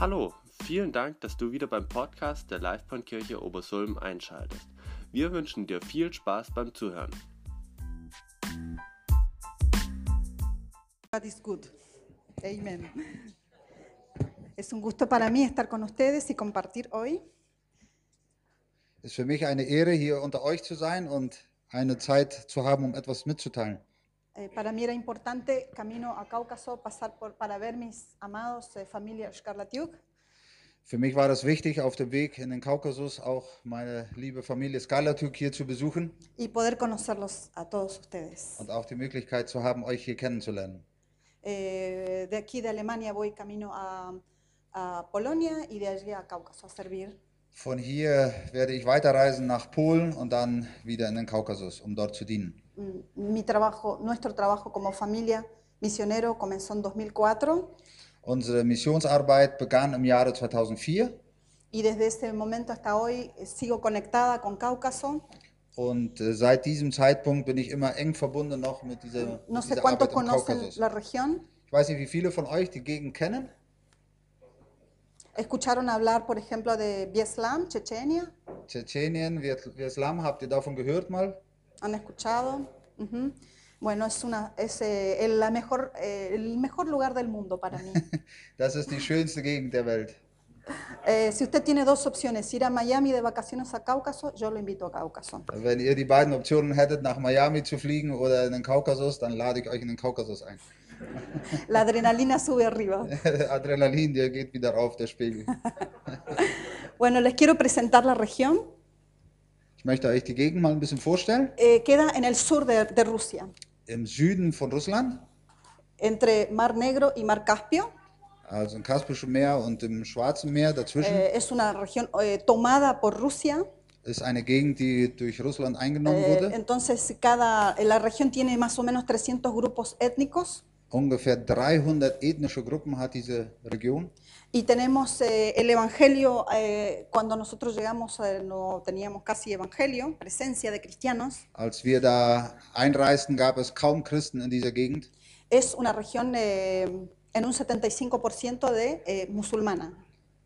Hallo, vielen Dank, dass du wieder beim Podcast der Livebahnkirche Obersulm einschaltest. Wir wünschen dir viel Spaß beim Zuhören. God is good. Amen. Es un gusto para mí estar con ustedes y compartir hoy. Es ist für mich eine Ehre, hier unter euch zu sein und eine Zeit zu haben, um etwas mitzuteilen. Eh, para mí era importante, camino a Cáucaso, pasar por, para ver mis amados eh, familia Skarlatiuk. Für mich war es wichtig, auf dem Weg in den Kaukasus auch meine liebe Familie Skalatuk hier zu besuchen y poder conocerlos a todos ustedes. und auch die Möglichkeit zu haben, euch hier kennenzulernen. Eh, de aquí de Alemania voy camino a, a Polonia y de allí a Cáucaso a servir. Von hier werde ich weiterreisen nach Polen und dann wieder in den Kaukasus, um dort zu dienen. Mm, Mi trabajo, nuestro trabajo como familia misionero comenzó en 2004 Unsere Missionsarbeit begann im Jahre 2004 y desde ese momento hasta hoy eh, sigo conectada con Cáucaso. und äh, seit diesem Zeitpunkt bin ich immer eng verbunden noch mit dieser, No mit dieser Arbeit im Kaukasus. Ich weiß nicht, wie viele von euch die Gegend kennen. Escucharon hablar, por ejemplo, de Bieslam, Chechenia. Tschetschenien, Viet- Vietnam, habt ihr davon gehört mal? ¿Han escuchado? Bueno, es, una, es eh, el, la mejor, eh, el mejor lugar del mundo para mí. Das ist die schönste Gegend der Welt. Eh, si usted tiene dos opciones, ir a Miami de vacaciones a Cáucaso, yo lo invito a Cáucaso. Wenn ihr die beiden Optionen hättet, nach Miami zu fliegen oder in den Kaukasus, dann lade ich euch in den Kaukasus ein. La adrenalina sube arriba. Adrenalin, der geht wieder rauf, der Spiegel. Bueno, les quiero presentar la región. Ich möchte euch die Gegend mal ein bisschen vorstellen. Eh, queda en el sur de, de Rusia, Im Süden von Russland, entre Mar Negro y Mar Caspio. also im Kaspischen Meer und im Schwarzen Meer dazwischen, Eh, es una región eh, tomada por Rusia. ist eine Gegend, die durch Russland eingenommen Eh, wurde. entonces, cada, la región tiene más o menos 300 grupos étnicos. Ungefähr 300 ethnische Gruppen hat diese Region. Y tenemos eh, el Evangelio, eh, cuando nosotros llegamos eh, no teníamos casi Evangelio, presencia de cristianos. Als wir da einreisten, gab es kaum Christen in dieser Gegend. Es una región eh, en un 75% de eh, musulmana.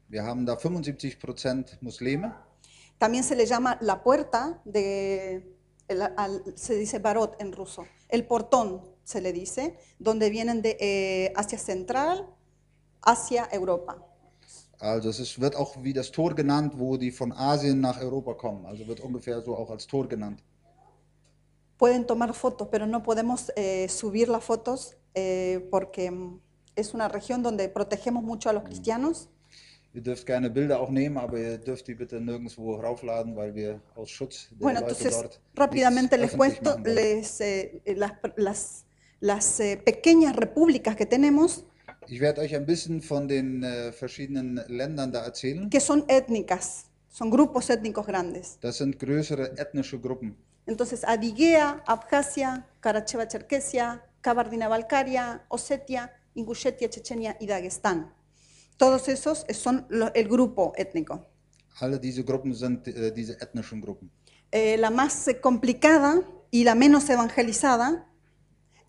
Wir haben da 75% Muslime. También se le llama la puerta de, el- al- se dice barot en ruso, el portón se le dice, donde vienen de eh, Asia Central hacia Europa. Also es wird auch wie das Tor genannt, wo die von Asien nach Europa kommen. Also wird ungefähr so auch als Tor genannt. Pueden tomar fotos, pero no podemos eh, subir las fotos eh, porque mm, es una región donde protegemos mucho a los cristianos. Ihr dürft gerne Bilder auch nehmen, aber ihr dürft die bitte nirgendwo raufladen, weil wir aus Schutz der Bueno, Leute entonces dort rápidamente les cuento les, eh, las, las- las, eh, pequeñas repúblicas que tenemos Ich werde euch ein bisschen von den äh, verschiedenen Ländern da erzählen. que son étnicas, son grupos étnicos grandes. Das sind größere ethnische Gruppen. Entonces, Adiguea, Abjasia, Karacheva-Cherkesia, Kabardina-Balkaria, Osetia, Ingushetia, Chechenia y Dagestán. Todos esos son lo- el grupo étnico. Alle diese Gruppen sind äh, diese ethnischen Gruppen. Eh, la más complicada y la menos evangelizada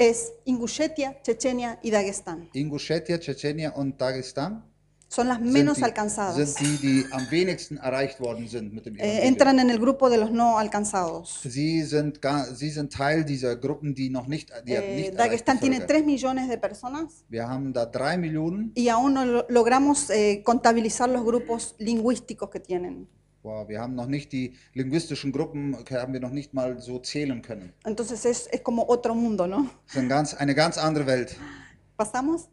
es Ingushetia, Chechenia y Dagestán. Ingushetia, Tschetschenia und Dagestan Son las sind menos die, alcanzadas. sind die, die am wenigsten erreicht worden sind mit dem Eh, entran en el grupo de los no alcanzados. Sie sind, gar, sie sind Teil dieser Gruppen, die noch nicht, die Eh, nicht erreicht Dagestán tiene bevölkert. 3 millones de personas Wir haben da drei Millionen. y aún no lo- logramos eh, contabilizar los grupos lingüísticos que tienen. Wow, wir haben noch nicht die linguistischen Gruppen, haben wir noch nicht mal so zählen können. Entonces es, es como otro mundo, ¿no? Ist ein ganz, eine ganz andere Welt. ¿Pasamos?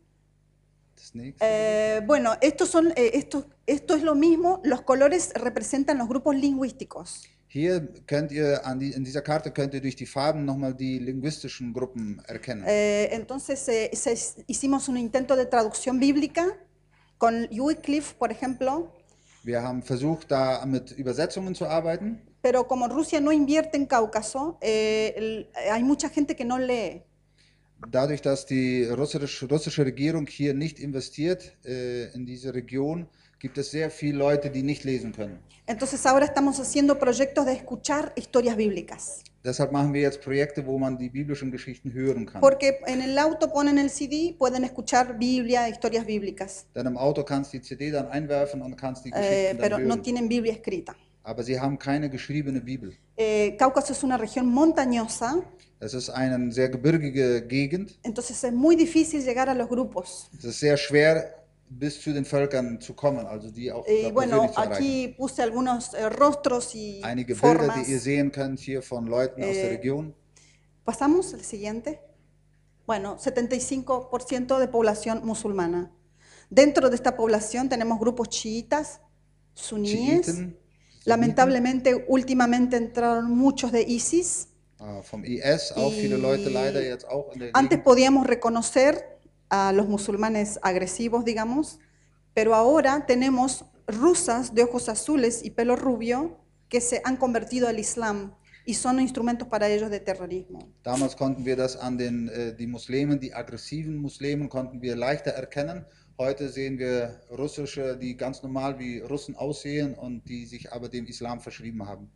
Das nächste. Eh, bueno, estos son, eh, esto, esto es lo mismo, los colores representan los grupos lingüísticos. Hier könnt ihr, an die, in dieser Karte könnt ihr durch die Farben nochmal die linguistischen Gruppen erkennen. Eh, entonces eh, se- hicimos un intento de traducción bíblica con Wycliffe, por ejemplo, Wir haben versucht, da mit Übersetzungen zu arbeiten. pero como Rusia no invierte en Cáucaso, eh, el- hay mucha gente que no lee. Dadurch, dass die russisch, russische Regierung hier nicht investiert äh, in diese Region, gibt es sehr viele Leute, die nicht lesen können. Entonces ahora estamos haciendo proyectos de escuchar historias bíblicas. Deshalb machen wir jetzt Projekte, wo man die biblischen Geschichten hören kann. Porque en el auto ponen el CD, pueden escuchar Biblia, historias bíblicas, Denn im Auto kannst du die CD dann einwerfen und kannst die eh, Geschichten pero dann no hören. tienen Biblia escrita. Aber sie haben keine geschriebene Bibel. Eh, Cáucaso es una región montañosa, Es ist eine sehr gebirgige Gegend. entonces es muy difícil llegar a los grupos. Es ist sehr schwer, bis zu den Völkern zu kommen, also die auch Y da bueno, aquí puse algunos eh, rostros y Einige Bilder, formas. die ihr sehen könnt hier von Leuten aus der Eh, Region. Pasamos al siguiente. Bueno, 75% de población musulmana. Dentro de esta población tenemos grupos chiitas, suníes. Schiiten, Lamentablemente, últimamente entraron muchos de ISIS. äh, vom IS, auch viele Leute leider jetzt auch in der Antes Gegend. podíamos reconocer a los musulmanes agresivos, digamos, pero ahora tenemos rusas de ojos azules y pelo rubio que se han convertido al Islam y son instrumentos para ellos de terrorismo. Damals konnten wir das an den äh, die Muslimen, die aggressiven Muslimen, konnten wir leichter erkennen. Heute sehen wir russische, die ganz normal wie Russen aussehen und die sich aber dem Islam verschrieben haben.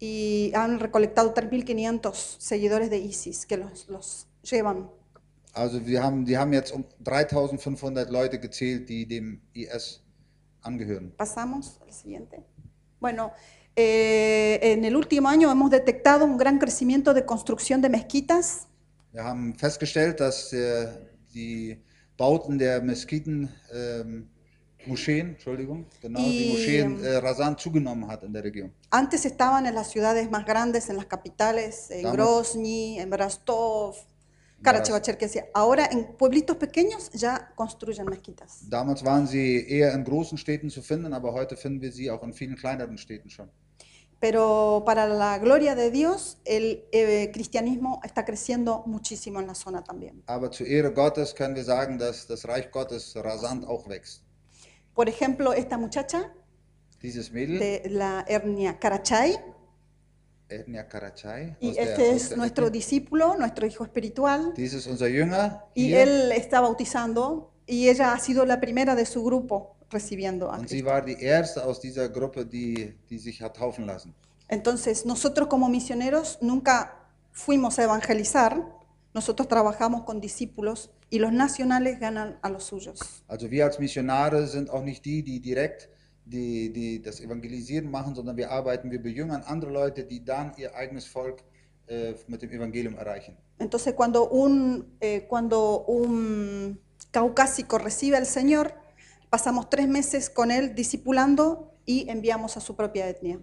Y han recolectado 3.500 seguidores de ISIS que los, los llevan. Also wir haben, die haben jetzt um 3500 Leute gezählt, die dem IS angehören. Pasamos al siguiente. Bueno, eh, en el último año hemos detectado un gran crecimiento de construcción de mezquitas. Wir haben festgestellt, dass äh, die Bauten der Meskiten, ähm, Moscheen, Entschuldigung, genau, die Moscheen äh, rasant zugenommen hat in der Region. Antes estaban en las ciudades más grandes, en las capitales, en Grozny, en Rostov, Karachevacherkesia. Ahora en pueblitos pequeños ya construyen mezquitas. Damals waren sie eher in großen Städten zu finden, aber heute finden wir sie auch in vielen kleineren Städten schon. Pero para la gloria de Dios, el eh, cristianismo está creciendo muchísimo en la zona también. Aber zur Ehre Gottes können wir sagen, dass das Reich Gottes rasant auch wächst. Por ejemplo, esta muchacha Dieses Mädel, de la etnia Karachay, Etnia y este es der nuestro Ethnie. discípulo, nuestro hijo espiritual, unser Jünger y él está bautizando y ella ha sido la primera de su grupo recibiendo a Cristo. war die erste aus dieser Gruppe, die, die sich hat taufen lassen. Entonces, nosotros como misioneros nunca fuimos a evangelizar, nosotros trabajamos con discípulos y los nacionales ganan a los suyos. Also wir als Missionare sind auch nicht die, die direkt die, die das Evangelisieren machen, sondern wir arbeiten, wir bejüngern andere Leute, die dann ihr eigenes Volk äh, mit dem Evangelium erreichen. Entonces, cuando un, eh, cuando un caucásico recibe al Señor, pasamos tres meses con él discipulando y enviamos a su propia etnia.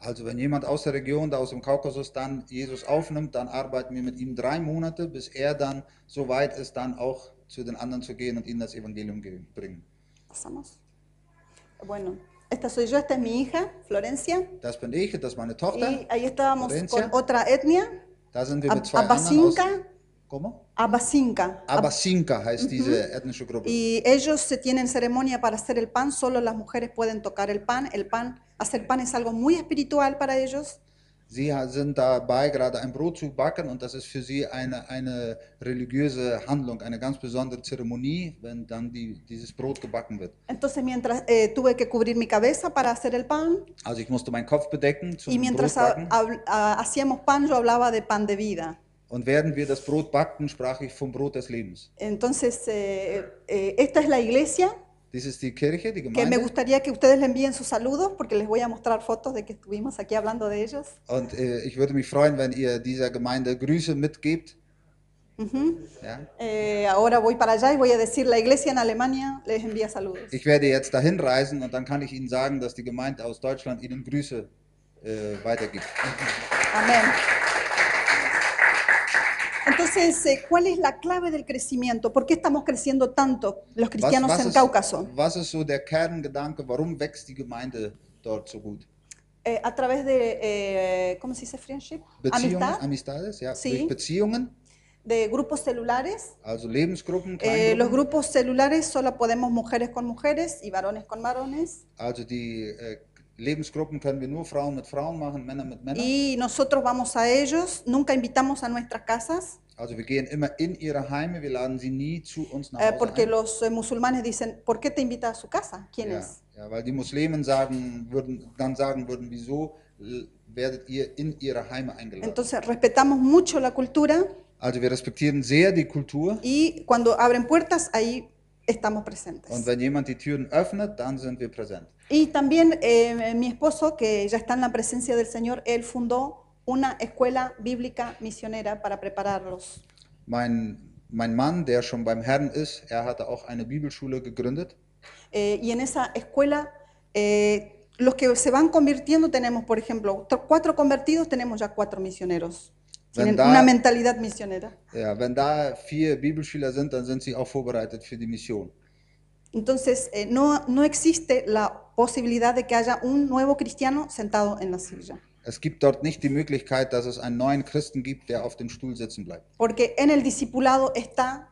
Also wenn jemand aus der Region, da aus dem Kaukasus dann Jesus aufnimmt, dann arbeiten wir mit ihm drei Monate, bis er dann so weit ist, dann auch zu den anderen zu gehen und ihnen das Evangelium ge- bringen. Pasamos. Bueno, esta soy yo, esta es mi hija, Florencia. Das bin ich, das ist meine Tochter. Y ahí estábamos Florencia. con otra etnia, Da sind wir mit zwei aus. ¿Cómo? Abasinka. Ab- Abasinka heißt diese ethnische Gruppe. Y ellos se tienen ceremonia para hacer el pan, solo las mujeres pueden tocar el pan. El pan, hacer pan es algo muy espiritual para ellos. Sie ha- sind dabei, gerade ein Brot zu backen und das ist für sie eine, eine religiöse Handlung, eine ganz besondere Zeremonie, wenn dann die, dieses Brot gebacken wird. Entonces, mientras eh, tuve que cubrir mi cabeza para hacer el pan, Also ich musste meinen Kopf bedecken zum y mientras ha- Brotbacken hacíamos pan, yo hablaba de pan de vida. und während wir das Brot backten, sprach ich vom Brot des Lebens. Entonces, eh, eh, esta es la iglesia, Dies ist die Kirche, die que me Gemeinde. gustaría que ustedes le envíen sus saludos, porque les voy a mostrar fotos de que estuvimos aquí hablando de ellos. Und äh, ich würde mich freuen, wenn ihr dieser Gemeinde Grüße mitgebt. Ja? Eh, ahora voy para allá y voy a decir, la iglesia en Alemania les envía saludos. Ich werde jetzt dahin reisen und dann kann ich Ihnen sagen, dass die Gemeinde aus Deutschland Ihnen Grüße äh, weitergibt. Amén. Entonces, eh, ¿cuál es la clave del crecimiento? ¿Por qué estamos creciendo tanto los Was, cristianos was, en ist, Cáucaso? was ist so der Kerngedanke, warum wächst die Gemeinde dort so gut? Eh, a través de, eh, ¿cómo se dice friendship? Beziehungen, Amistad, Amistades, ja, Sí. durch Beziehungen, de grupos celulares. also Lebensgruppen, Eh, los grupos celulares solo podemos mujeres con mujeres y varones con varones. also die äh, Lebensgruppen können wir nur Frauen mit Frauen machen, Männer mit Männern. Y nosotros vamos a ellos, nunca invitamos a nuestras casas, Also wir gehen immer in ihre Heime, wir laden sie nie zu uns nach eh, Hause porque ein. los eh, musulmanes dicen, ¿por qué te invita a su casa? ¿Quién Ja. es? Ja, weil die Muslimen sagen, würden, dann sagen würden, wieso werdet ihr in ihre Heime eingeladen? Entonces respetamos mucho la cultura Also wir respektieren sehr die Kultur y cuando abren puertas ahí estamos und presentes. wenn jemand die Türen öffnet, dann sind wir präsent. Y también eh, mi esposo, que ya está en la presencia del Señor, él fundó una escuela bíblica misionera para prepararlos. Mein, mein Mann, der schon beim Herrn ist, er hatte auch eine Bibelschule gegründet. Eh, y en esa escuela, eh, los que se van convirtiendo, tenemos, por ejemplo, tr- cuatro convertidos, tenemos ya cuatro misioneros. Da- una mentalidad misionera. Ja, wenn da vier Bibelschüler sind, dann sind sie auch vorbereitet für die Mission. Entonces, eh, no, no existe la posibilidad de que haya un nuevo cristiano sentado en la silla. Es gibt dort nicht die Möglichkeit, dass es einen neuen Christen gibt, der auf dem Stuhl sitzen bleibt. Porque en el discipulado está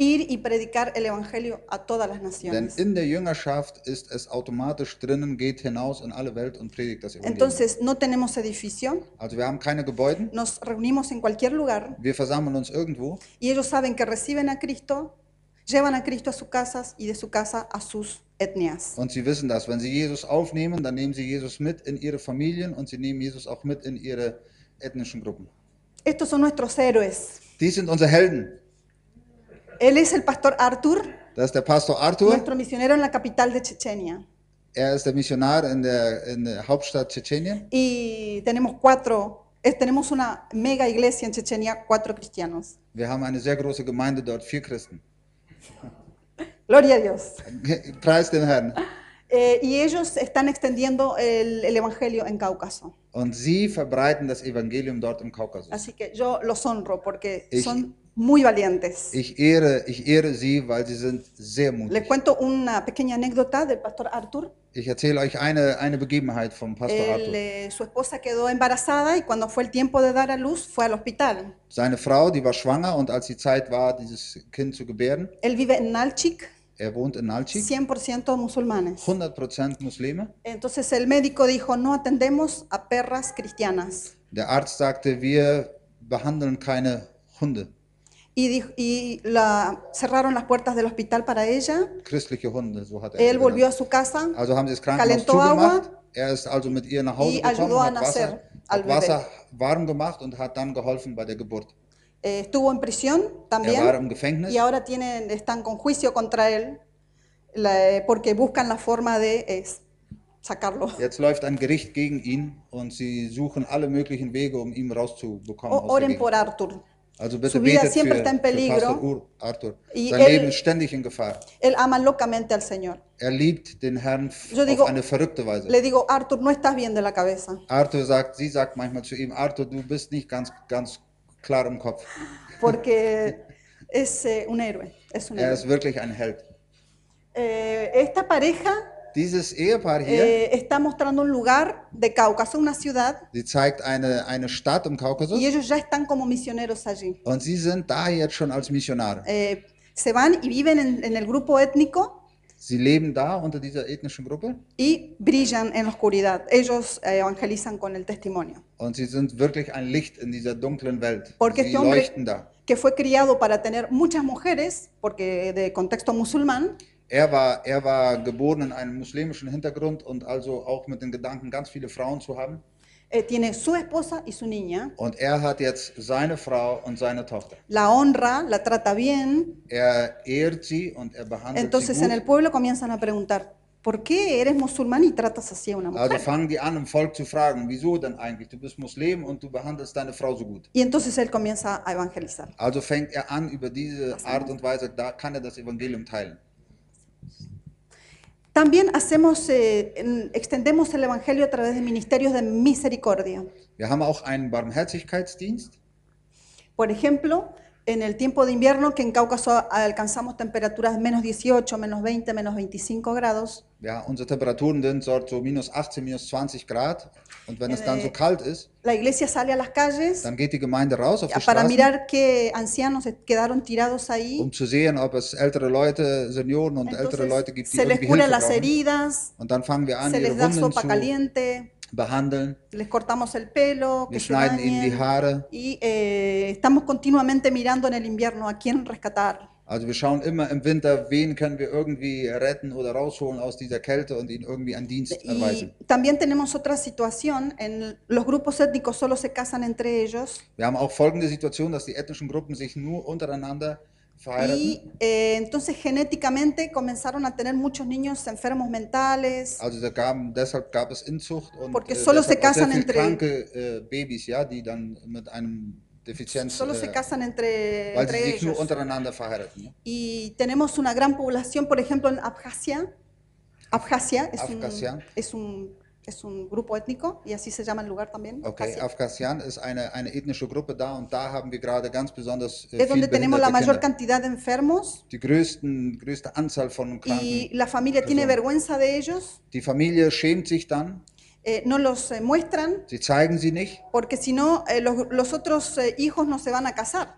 ir y predicar el Evangelio a todas las Denn naciones. in der Jüngerschaft ist es automatisch drinnen, geht hinaus in alle Welt und predigt das Evangelium. Entonces, no tenemos edificio, Also wir haben keine Gebäude, nos reunimos en cualquier lugar wir versammeln uns irgendwo y ellos saben que reciben a Cristo, llevan a Cristo a sus casas y de su casa a sus etnias. und sie wissen das. Wenn sie Jesus aufnehmen, dann nehmen sie Jesus mit in ihre Familien und sie nehmen Jesus auch mit in ihre ethnischen Gruppen. Estos son nuestros héroes. Die sind unsere Helden. Él es el pastor Arthur, Das ist der Pastor Arthur. nuestro misionero en la capital de Chechenia. Er ist der Missionar in der, in der Hauptstadt Tschetschenien. Y tenemos cuatro, eh, tenemos una mega iglesia en Chechenia, cuatro cristianos. Wir haben eine sehr große Gemeinde dort, vier Christen. Gloria a Dios. Preis dem Herrn. Eh, y ellos están extendiendo el, el evangelio en Cáucaso. Und sie verbreiten das Evangelium dort im Kaukasus. Así que yo los honro porque Ich- son muy valientes. Ich ehre, ich ehre sie, weil sie sind sehr Les mutig. cuento una pequeña anécdota del pastor Arthur. Ich erzähle euch eine, eine Begebenheit vom Pastor Él, Arthur. eh, su esposa quedó embarazada y cuando fue el tiempo de dar a luz fue al hospital. Seine Frau, die war schwanger und als die Zeit war, dieses Kind zu gebären, Él vive en Nalchik, er wohnt in Nalchik, 100% musulmanes. 100% Muslime. Entonces el médico dijo, no atendemos a perras cristianas. Der Arzt sagte, wir behandeln keine Hunde, Y, dijo- y la, cerraron las puertas del hospital para ella. christliche Hunde, so hat er Él volvió a su casa. Also haben sie das Krankenhaus calentó zugemacht. agua Er ist also mit ihr nach Hause y ayudó a hat Wasser, nacer al hat bebé. Wasser warm gemacht und hat dann geholfen bei der Geburt. Eh, estuvo en prisión Er war también. Gefängnis Y ahora tienen, están con juicio contra él la- eh, porque buscan la forma de eh, sacarlo. Jetzt läuft ein Gericht gegen ihn und sie suchen alle möglichen Wege, um ihn rauszubekommen. O- aus der oren Gegend. por Arthur. Also bitte Su vida betet siempre für, está en peligro. Ur, Arthur. Y Sein él- Leben ist ständig in Gefahr. Él ama locamente al Señor. Er liebt den Herrn Yo digo- auf eine verrückte Weise. Le digo, Arthur, no estás bien de la cabeza. Arthur sagt, sie sagt manchmal zu ihm, Arthur, du bist nicht ganz, ganz klar im Kopf. Porque es eh, un héroe. Es un Er héroe. ist wirklich ein Held. Eh, esta pareja Dieses Ehepaar hier, eh, está mostrando un lugar de Cáucaso, una ciudad, sie zeigt eine, eine Stadt im Kaukasus y ellos ya están como misioneros allí. und sie sind da jetzt schon als Missionare. Eh, se van y viven en, en el grupo étnico Sie leben da unter dieser ethnischen Gruppe y brillan en la oscuridad. Ellos eh, evangelizan con el testimonio. und sie sind wirklich ein Licht in dieser dunklen Welt. Porque Sie este hombre leuchten da. que fue criado para tener muchas mujeres, porque de contexto musulmán, Er war, er war geboren in einem muslimischen Hintergrund und also auch mit den Gedanken, ganz viele Frauen zu haben. eh, tiene su esposa y su niña, Und er hat jetzt seine Frau und seine Tochter. la honra, la trata bien. Er ehrt sie und er behandelt Entonces sie en gut. el pueblo comienzan a preguntar, ¿por qué eres musulmán y tratas así a una Also mujer? fangen die an, im Volk zu fragen, wieso denn eigentlich? Du bist Muslim und du behandelst deine Frau so gut. Y entonces él comienza a evangelizar. Also fängt er an, über diese Art und Weise, da kann er das Evangelium teilen. También hacemos, eh, en- extendemos el evangelio a través de ministerios de misericordia. Wir haben auch einen Barmherzigkeitsdienst. Por ejemplo, en el tiempo de invierno, que en Cáucaso alcanzamos temperaturas menos 18, menos 20, menos 25 grados, Ja, unsere Temperaturen sind dort so minus 18, minus 20 Grad. Und wenn es dann so Äh, kalt ist, la iglesia sale a las calles dann geht die Gemeinde raus auf die para Straßen, mirar qué ancianos quedaron tirados ahí. um zu sehen, ob es ältere Leute, Senioren und ältere Entonces, Leute gibt, die se les irgendwie cura Hilfe las brauchen. heridas, Und dann fangen wir an, se ihre les da Wunden sopa zu caliente, behandeln. les cortamos el pelo, que se schneiden ihnen die bañen. Haare. Y eh, estamos continuamente mirando en el invierno a quién rescatar, Also wir schauen immer im Winter, wen können wir irgendwie retten oder rausholen aus dieser Kälte und ihnen irgendwie einen Dienst Y erweisen. también tenemos otra situación, en los grupos étnicos solo se casan entre ellos Wir haben auch folgende Situation, dass die ethnischen Gruppen sich nur untereinander verheiraten. Y eh, entonces genéticamente comenzaron a tener muchos niños enfermos mentales. Also da gaben, deshalb gab es Inzucht und Porque äh, solo se casan entre- kranke äh, Babys, ja, die dann mit einem Defizienz, Solo se äh, casan entre, weil sie entre sich nur ellos. untereinander verheiraten. Ne? Y tenemos una gran población, por ejemplo, en Abjasia. Abjasia es, Abjasia. Un, es, un, es un grupo étnico y así se llama el lugar también. Okay. Afghanian ist eine, eine ethnische Gruppe da und da haben wir gerade ganz besonders äh, Es donde tenemos la mayor Kinder. cantidad de enfermos Die größten, größte Anzahl von Kranken. y la familia tiene vergüenza de ellos, Die Familie schämt sich dann, eh, no los eh, muestran sie zeigen sie nicht. porque si no eh, los, los otros hijos no se van a casar.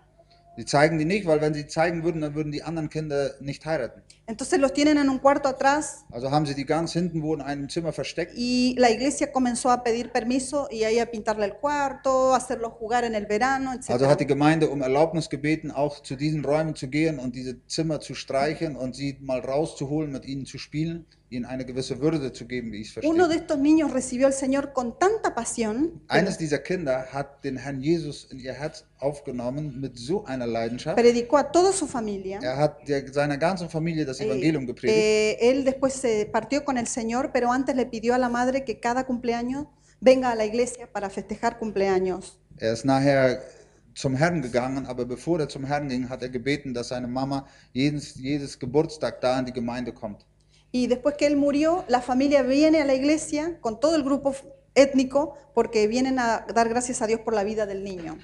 Sie zeigen die nicht, weil wenn sie zeigen würden, dann würden die anderen Kinder nicht heiraten. Entonces los tienen en un cuarto atrás Also haben sie die ganz hinten wo in einem Zimmer versteckt. y la iglesia comenzó a pedir permiso y ahí a pintarle el cuarto, hacerlo jugar en el verano, etc. Also hat die Gemeinde um Erlaubnis gebeten, auch zu diesen Räumen zu gehen und diese Zimmer zu streichen und sie mal rauszuholen, mit ihnen zu spielen, ihnen eine gewisse Würde zu geben, wie ich es Uno de verstehe. estos niños recibió al Señor con tanta pasión, Eines dieser Kinder hat den Herrn Jesus in ihr Herz aufgenommen mit so einer Leidenschaft. predicó a toda su familia. Er hat der, seiner ganzen Familie das Eh, Evangelium gepredigt. eh, él después se partió con el Señor, pero antes le pidió a la madre que cada cumpleaños venga a la iglesia para festejar cumpleaños. Er ist nachher zum Herrn gegangen, aber bevor er zum Herrn ging, hat er gebeten, dass seine Mama jedes, jedes Geburtstag da in die Gemeinde kommt. Y después que él murió, la familia viene a la iglesia con todo el grupo étnico porque vienen a dar gracias a Dios por la vida del niño.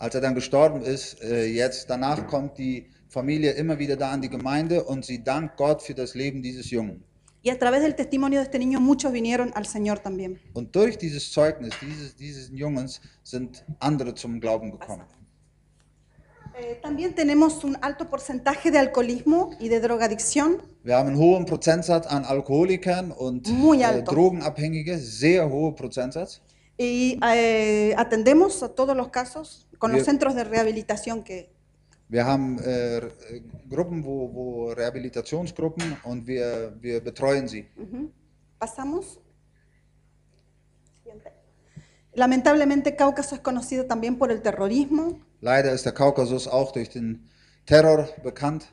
Als er dann gestorben ist, äh, jetzt danach kommt die Familie immer wieder da in die Gemeinde und sie dankt Gott für das Leben dieses Jungen. Y a través del testimonio de este niño muchos vinieron al Señor también. Und durch dieses Zeugnis dieses, dieses Jungens sind andere zum Glauben gekommen. Eh, también tenemos un alto porcentaje de alcoholismo y de drogadicción. Wir haben einen hohen Prozentsatz an Alkoholikern und Muy äh, alto. Drogenabhängige, sehr hoher Prozentsatz. Y eh, atendemos a todos los casos con los Bien. centros de rehabilitación que, Wir haben äh, äh, Gruppen, wo, wo Rehabilitationsgruppen und wir, wir betreuen sie. Pasamos. Lamentablemente Cáucaso es conocido también por el terrorismo. Leider ist der Kaukasus auch durch den Terror bekannt.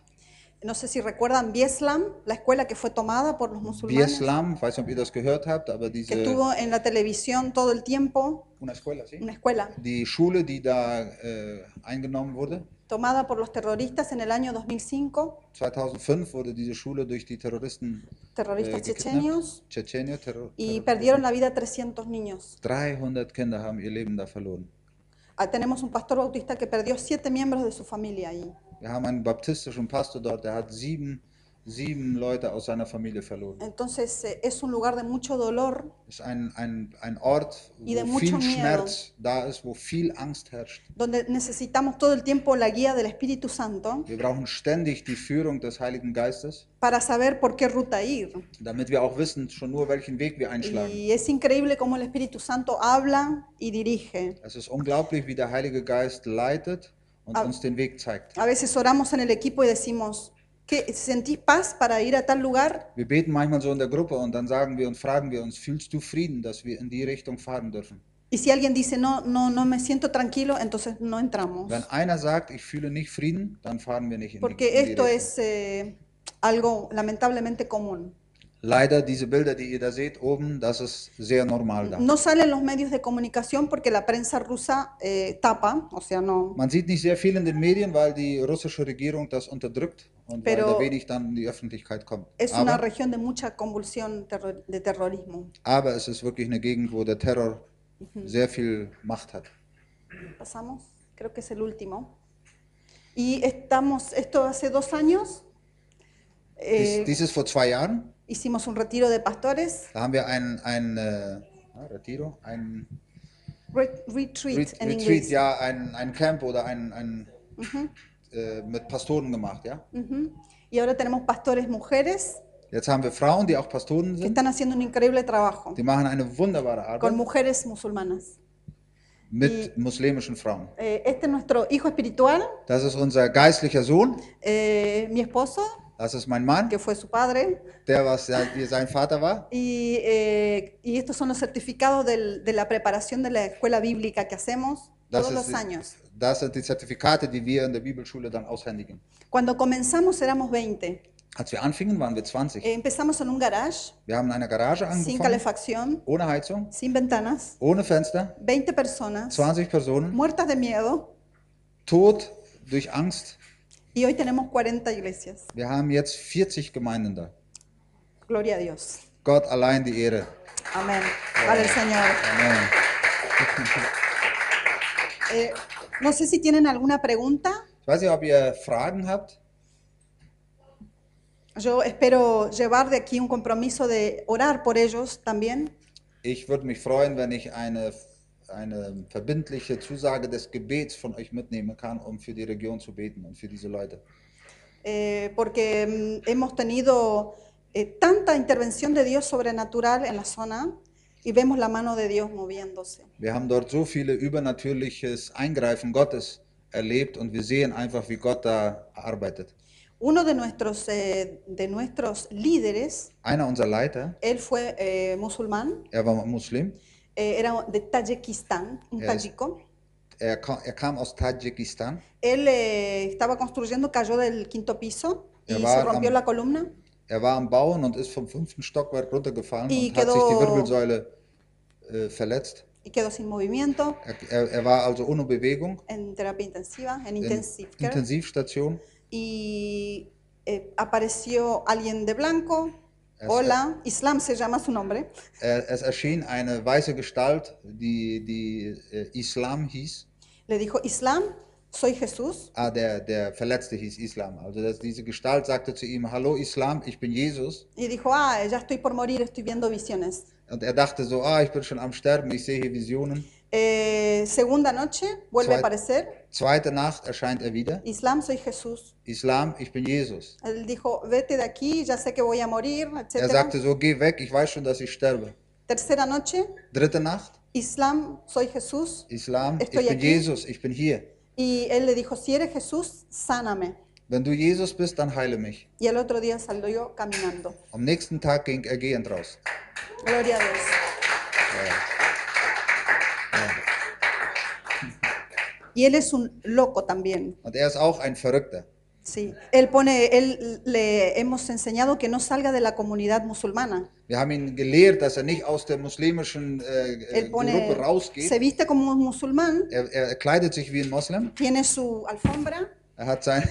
No sé si recuerdan Bieslam, la escuela que fue tomada por los musulmanes, Bieslam, ich weiß nicht, ob ihr das gehört habt, aber que diese estuvo en la televisión todo el tiempo, una escuela, ¿sí? una escuela die Schule, die da äh, eingenommen wurde. tomada por los terroristas en el año 2005, 2005 wurde diese Schule durch die Terroristen äh, terroristas gekidnappt. chechenios, Tschetschenien, Terror, y Terror- perdieron la vida 300 niños. 300 Kinder haben ihr Leben da verloren. Ah, Tenemos un pastor bautista que perdió siete miembros de su familia sieben, sieben Leute aus seiner Familie verloren. Entonces eh, es un lugar de mucho dolor Es ist ein, ein, ein Ort, Y de wo mucho viel miedo. Schmerz da ist, wo viel Angst herrscht. donde necesitamos todo el tiempo la guía del Espíritu Santo Wir brauchen ständig die Führung des Heiligen Geistes, para saber por qué ruta ir. damit wir auch wissen, schon nur welchen Weg wir einschlagen. Y es increíble cómo el Espíritu Santo habla y dirige. Es ist unglaublich, wie der Heilige Geist leitet und Ah. uns den Weg zeigt. A veces oramos en el equipo y decimos, ¿qué, ¿sentís paz para ir a tal lugar? Wir beten manchmal so in der Gruppe und dann sagen wir und fragen wir uns, fühlst du Frieden, dass wir in die Richtung fahren dürfen? Y si alguien dice, no, no, no me siento tranquilo, entonces no entramos. Wenn einer sagt, ich fühle nicht Frieden, dann fahren wir nicht in die, Porque in die esto Richtung. es eh, algo lamentablemente común. Leider, diese Bilder, die ihr da seht oben, das ist sehr normal da. No salen los medios de comunicación porque la prensa rusa eh, tapa, o sea, no. Man sieht nicht sehr viel in den Medien, weil die russische Regierung das unterdrückt und Pero weil da wenig dann in die Öffentlichkeit kommt. Es una Aber, región de mucha convulsión terror- de terrorismo. aber es ist wirklich eine Gegend, wo der Terror sehr viel Macht hat. Pasamos, creo que es el último. Y estamos, esto hace dos años, eh, Dies, dies ist vor zwei Jahren. Hicimos un retiro de pastores, Da haben wir ein, ein äh, Retiro, ein re- retreat Ret en Retreat, inglés. ja, ein, ein Camp oder ein, ein äh, mit Pastoren gemacht, ja. Ujú. Y ahora tenemos pastores mujeres Jetzt haben wir Frauen, die auch Pastoren que sind. están haciendo un increíble trabajo Die machen eine wunderbare con Arbeit mujeres musulmanas. mit muslimischen Frauen. Eh, este es nuestro hijo espiritual, Das ist unser geistlicher Sohn, eh, mi esposo, das ist mein Mann, que fue su padre, der was sein Vater war. y, eh, y estos son los certificados del- de la preparación de la escuela bíblica que hacemos Das, todos los años. das sind die Zertifikate, die wir in der Bibelschule dann aushändigen. Cuando comenzamos éramos 20. Als wir anfingen, waren wir 20. Eh, empezamos en un garage, Wir haben in einer Garage sin calefacción, ohne Heizung, sin ventanas, ohne Fenster, 20 personas, 20 Personen, muertas de miedo, tot durch Angst. Y hoy tenemos 40 iglesias. Wir haben jetzt 40 Gemeinden da. Gloria a Dios. Gott allein die Ehre. Amén. Vale el Señor. Amen. Eh, no sé si tienen alguna pregunta. Ich weiß nicht, ob ihr Fragen habt. Yo espero llevar de aquí un compromiso de orar por ellos también. Ich würde mich freuen, wenn ich eine, eine verbindliche Zusage des Gebets von euch mitnehmen kann, um für die Region zu beten und für diese Leute. eh, porque mm, hemos tenido eh, tanta intervención de Dios sobrenatural en la zona y vemos la mano de Dios moviéndose. Wir haben dort so viele übernatürliches Eingreifen Gottes erlebt und wir sehen einfach, wie Gott da arbeitet. Uno de nuestros, eh, de nuestros líderes, Einer unserer Leiter, él fue eh, musulmán, er war Muslim, eh, era de Tayikistán, un es- tayico. er kam, er kam aus Tadschikistan. Él eh, estaba construyendo, cayó del quinto piso y se rompió am- la columna. Er war am Bauen und ist vom fünften Stockwerk runtergefallen Y und hat sich die quedó- Wirbelsäule äh, verletzt. y quedó sin movimiento Er, er, er war also ohne Bewegung en terapia intensiva, en care. Intensivstation. y eh, apareció alguien de blanco. Es- Hola, Islam se llama su nombre. Es erschien eine weiße Gestalt, die, die äh, Islam hieß. Le dijo, Islam, soy Jesús. Ah, der, der Verletzte hieß Islam. Also das, diese Gestalt sagte zu ihm, Hallo Islam, ich bin Jesus. Y dijo, ah, ya estoy por morir, estoy viendo visiones. Und er dachte so, ah, ich bin schon am Sterben, ich sehe hier Visionen. Eh, segunda noche, vuelve a Zwei- aparecer. Zweite Nacht erscheint er wieder. Islam, soy Jesús. Islam, ich bin Jesus. Él dijo, vete de aquí, ya sé que voy a morir, Er etc. sagte so, geh weg, ich weiß schon, dass ich sterbe. Tercera noche, Dritte Nacht, Islam, soy Jesús. Islam, ich Estoy bin aquí. Jesus, ich bin hier. Y él le dijo, si eres Jesús, sáname. Wenn du Jesus bist, dann heile mich. Y el otro día salió caminando. Am nächsten Tag ging er gehend raus. Gloria a Dios. Y él es un loco también. Und er ist auch ein Verrückter. Sí. Él pone, él le hemos enseñado que no salga de la comunidad musulmana. Wir haben ihn gelehrt, dass er nicht aus der muslimischen äh, äh, Él pone, Gruppe rausgeht. se viste como un musulmán, Er, er kleidet sich wie ein Moslem. tiene su alfombra Er hat, sein,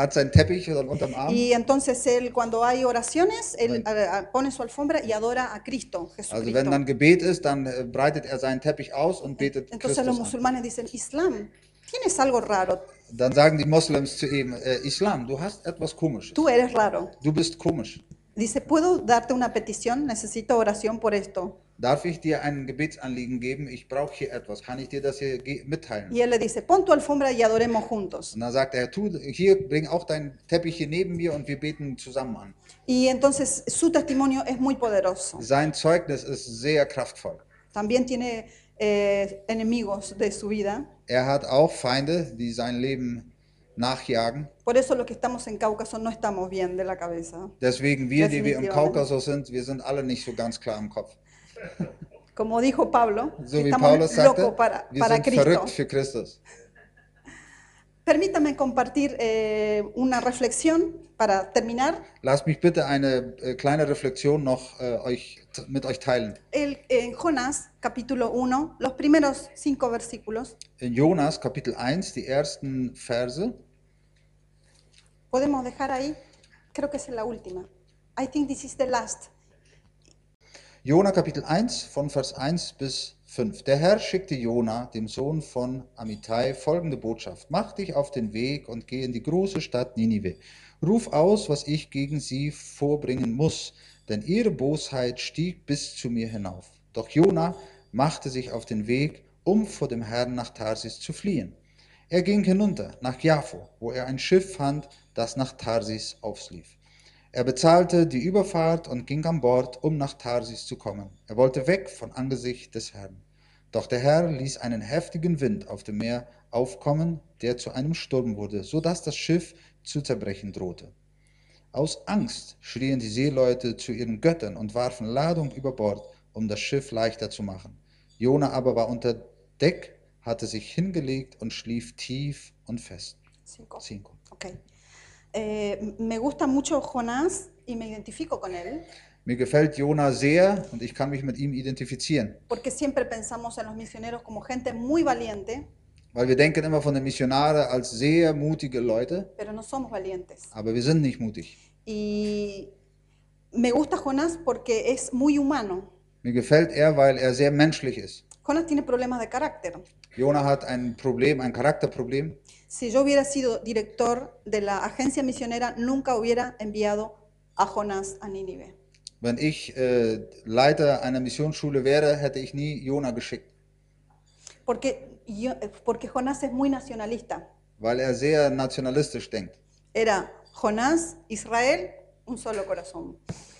hat seinen Teppich unterm Arm. y entonces él cuando hay oraciones, él eh, pone su alfombra y adora a Cristo, Also wenn Jesucristo. dann Gebet ist, dann äh, breitet er seinen Teppich aus und betet Entonces Christus los an. musulmanes dicen, Islam, tienes algo raro, Dann sagen die Moslems zu ihm, äh, Islam, du hast etwas Komisches. tú eres raro. Du bist komisch. Dice, ¿puedo darte una petición? Necesito oración por esto. Darf ich dir ein Gebetsanliegen geben? Ich brauche hier etwas. Kann ich dir das hier mitteilen? Y él le dice, pon tu alfombra y adoremos juntos. Und dann sagt er, tu, hier, bring auch deinen Teppich hier neben mir und wir beten zusammen an. Y entonces su testimonio es muy poderoso. Sein Zeugnis ist sehr kraftvoll. También tiene eh, enemigos de su vida. Er hat auch Feinde, die sein Leben nachjagen. Por eso los que estamos en Cáucaso no estamos bien de la cabeza. Deswegen wir, die wir im. Kaukasus sind, wir sind alle nicht so ganz klar im Kopf. Como dijo Pablo, So estamos Paulus sagte, locos para, para Cristo. verrückt für Christus. Permítame compartir eh, una reflexión para terminar. Lasst mich bitte eine äh, kleine Reflexion noch äh, euch, mit euch teilen. El, en Jonás, capítulo 1, los primeros cinco versículos, In Jonas Kapitel 1, die ersten Verse. podemos dejar ahí, creo que es la última. I think this is the last. Jona Kapitel 1 von Vers 1 bis 5. Der Herr schickte Jona, dem Sohn von Amittai, folgende Botschaft. Mach dich auf den Weg und geh in die große Stadt Ninive. Ruf aus, was ich gegen sie vorbringen muss, denn ihre Bosheit stieg bis zu mir hinauf. Doch Jona machte sich auf den Weg, um vor dem Herrn nach Tarsis zu fliehen. Er ging hinunter nach Jaffo, wo er ein Schiff fand, das nach Tarsis auflief. Er bezahlte die Überfahrt und ging an Bord, um nach Tarsis zu kommen. Er wollte weg von Angesicht des Herrn. Doch der Herr ließ einen heftigen Wind auf dem Meer aufkommen, der zu einem Sturm wurde, so dass das Schiff zu zerbrechen drohte. Aus Angst schrien die Seeleute zu ihren Göttern und warfen Ladung über Bord, um das Schiff leichter zu machen. Jona aber war unter Deck, hatte sich hingelegt und schlief tief und fest. Cinco. Cinco. Ok. Eh, me gusta mucho Jonás y me identifico con él, Mir gefällt Jona sehr und ich kann mich mit ihm identifizieren, porque siempre pensamos en los misioneros como gente muy valiente, weil wir denken immer von den Missionaren als sehr mutige Leute, pero no somos valientes. aber wir sind nicht mutig. Y me gusta Jonás porque es muy humano. Mir gefällt er, weil er sehr menschlich ist. Jonás tiene problemas de carácter. Jona hat ein Problem, ein Charakterproblem. Si yo hubiera sido director de la agencia misionera, nunca hubiera enviado a Jonás a Nínive. Wenn ich äh, Leiter einer Missionsschule wäre, hätte ich nie Jona geschickt, Porque, yo- porque Jonás es muy nacionalista. weil er sehr nationalistisch denkt. Era Jonás, Israel, un solo corazón.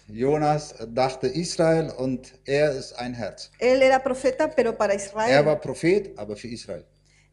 Jonas dachte Israel und er ist ein Herz. Él era profeta, pero para Er Israel. war Prophet, aber für Israel.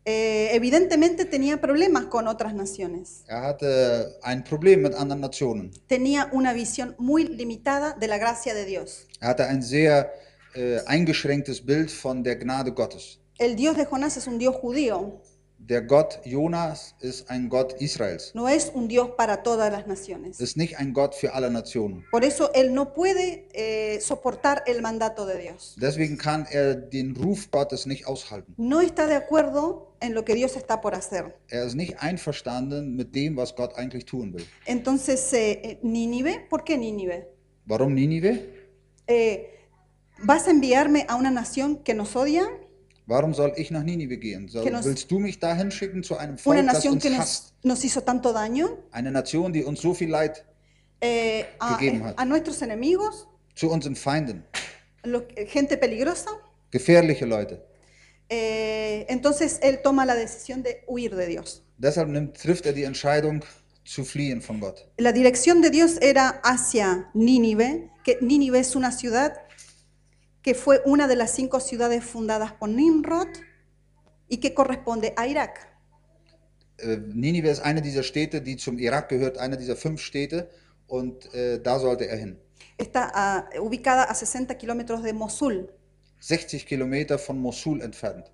Eh, evidentemente tenía problemas con otras naciones. Er hatte ein Problem mit anderen Nationen. Tenía una visión muy limitada de la gracia de Dios. Er hatte ein sehr äh, eingeschränktes Bild von der Gnade Gottes. El Dios de Jonás es un Dios judío, Der Gott Jonas ist ein Gott Israels. no es un Dios para todas las naciones. Ist nicht ein Gott für alle Nationen. Por eso él no puede eh, soportar el mandato de Dios. Deswegen kann er den Ruf Gottes nicht aushalten. No está de acuerdo en lo que Dios está por hacer. Er ist nicht einverstanden mit dem, was Gott eigentlich tun will. Entonces, eh, Nínive, ¿por qué Nínive? Warum? Eh, ¿Vas a enviarme a una nación que nos odia? Warum soll ich nach Ninive gehen? Soll, nos- willst du mich dahin schicken zu einem Volk, das uns que hasst? nos hizo tanto daño, Eine Nation, die uns so viel Leid eh, a, Gegeben hat. a nuestros enemigos, zu unseren Feinden, lo- gente peligrosa. gefährliche Leute. Eh, entonces él toma la decisión de huir de Dios. Deshalb nimmt, trifft er die Entscheidung zu fliehen von Gott. La dirección de Dios era hacia Nínive, que Nínive es una ciudad que fue una de las cinco ciudades fundadas por Nimrod y que corresponde a Irak. Äh, Ninive ist eine dieser Städte, die zum Irak gehört, eine dieser fünf Städte, und äh, da sollte er hin. Está ah, ubicada a 60 kilómetros de Mosul. 60 Kilometer von Mosul entfernt.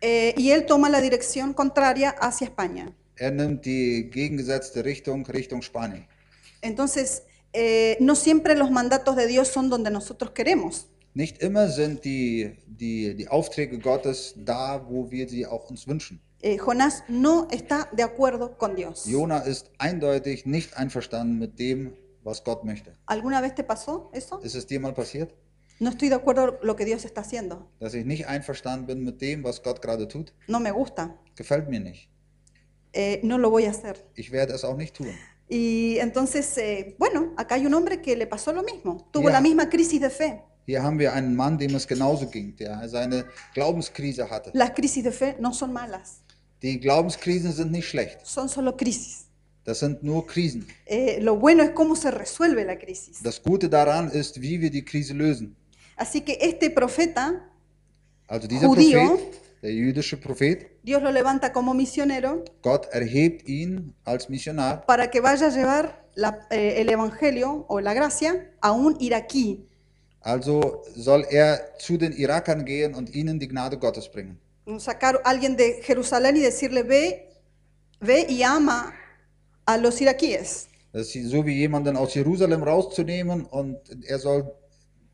Eh, y él toma la dirección contraria hacia España. Er nimmt die gegengesetzte Richtung, Richtung Spanien. Entonces, eh, no siempre los mandatos de Dios son donde nosotros queremos. Nicht immer sind die, die, die Aufträge Gottes da, wo wir sie auch uns wünschen. Eh, Jonás no está de acuerdo con Dios. Jona ist eindeutig nicht einverstanden mit dem, was Gott möchte. ¿Alguna vez te pasó eso? Ist es dir mal passiert, No estoy de acuerdo con lo que Dios está haciendo. dass ich nicht einverstanden bin mit dem, was Gott gerade tut? No me gusta. Gefällt mir nicht. Eh, no lo voy a hacer. Ich werde es auch nicht tun. Y entonces, eh, bueno, acá hay un hombre que le pasó lo mismo. Tuvo Ya. la misma crisis de fe. Hier haben wir einen Mann, dem es genauso ging, der seine Glaubenskrise hatte. Las crisis de fe no son malas, Die Glaubenskrisen sind nicht schlecht. son solo crisis. Das sind nur Krisen. Eh, lo bueno es cómo se resuelve la crisis. Das Gute daran ist, wie wir die Krise lösen. Así que este profeta, Also dieser Judío. Prophet, der jüdische Prophet, Dios lo levanta como misionero Gott erhebt ihn als Missionar, para que vaya a llevar la- eh, el evangelio o la gracia a un iraquí. Also soll er zu den Irakern gehen und ihnen die Gnade Gottes bringen. Sacar alguien de Jerusalén y decirle, ve, ve y ama a los iraquíes. Das ist so wie jemanden aus Jerusalem rauszunehmen und er soll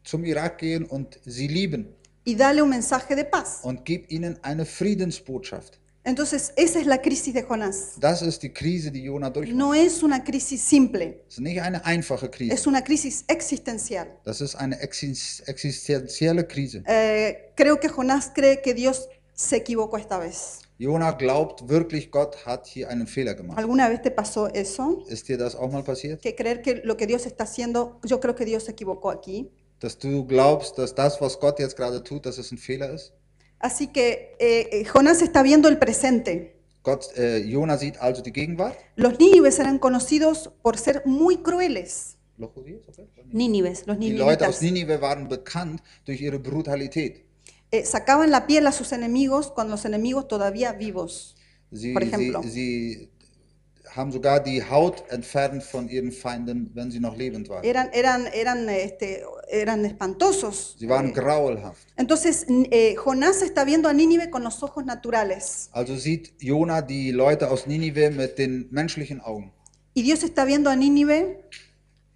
zum Irak gehen und sie lieben y dale un mensaje de paz. und gib ihnen eine Friedensbotschaft. Entonces, esa es la crisis de Jonás. Das ist die Krise, die Jona durchmacht. No es una crisis simple, Das ist nicht eine einfache Krise. es una crisis existencial. Das ist eine exis- existenzielle Krise. Eh, creo que Jonás cree que Dios se equivocó esta vez. Jona glaubt wirklich, Gott hat hier einen Fehler gemacht. ¿Alguna vez te pasó eso? Ist dir das auch mal passiert? Que creer que lo que Dios está haciendo, yo creo que Dios se equivocó aquí. Dass du glaubst, dass das, was Gott jetzt gerade tut, dass es ein Fehler ist? Así que eh, eh, Jonás está viendo el presente. Gott, äh, Jona sieht also die Gegenwart. Los nínives eran conocidos por ser muy crueles. Los Judíos, okay. Nínives, los Die Leute aus ninivitas. Ninive waren bekannt durch ihre Brutalität. eh, sacaban la piel a sus enemigos con los enemigos todavía vivos. Sie, Por sie, ejemplo. sie haben sogar die Haut entfernt von ihren Feinden, wenn sie noch lebend waren. Eran, eran, eran, este, eran espantosos. Sie waren Eh. Entonces eh, Jonás está viendo a Nínive con los ojos naturales Also sieht Jona die Leute aus Ninive mit den menschlichen Augen. y Dios está viendo a Nínive,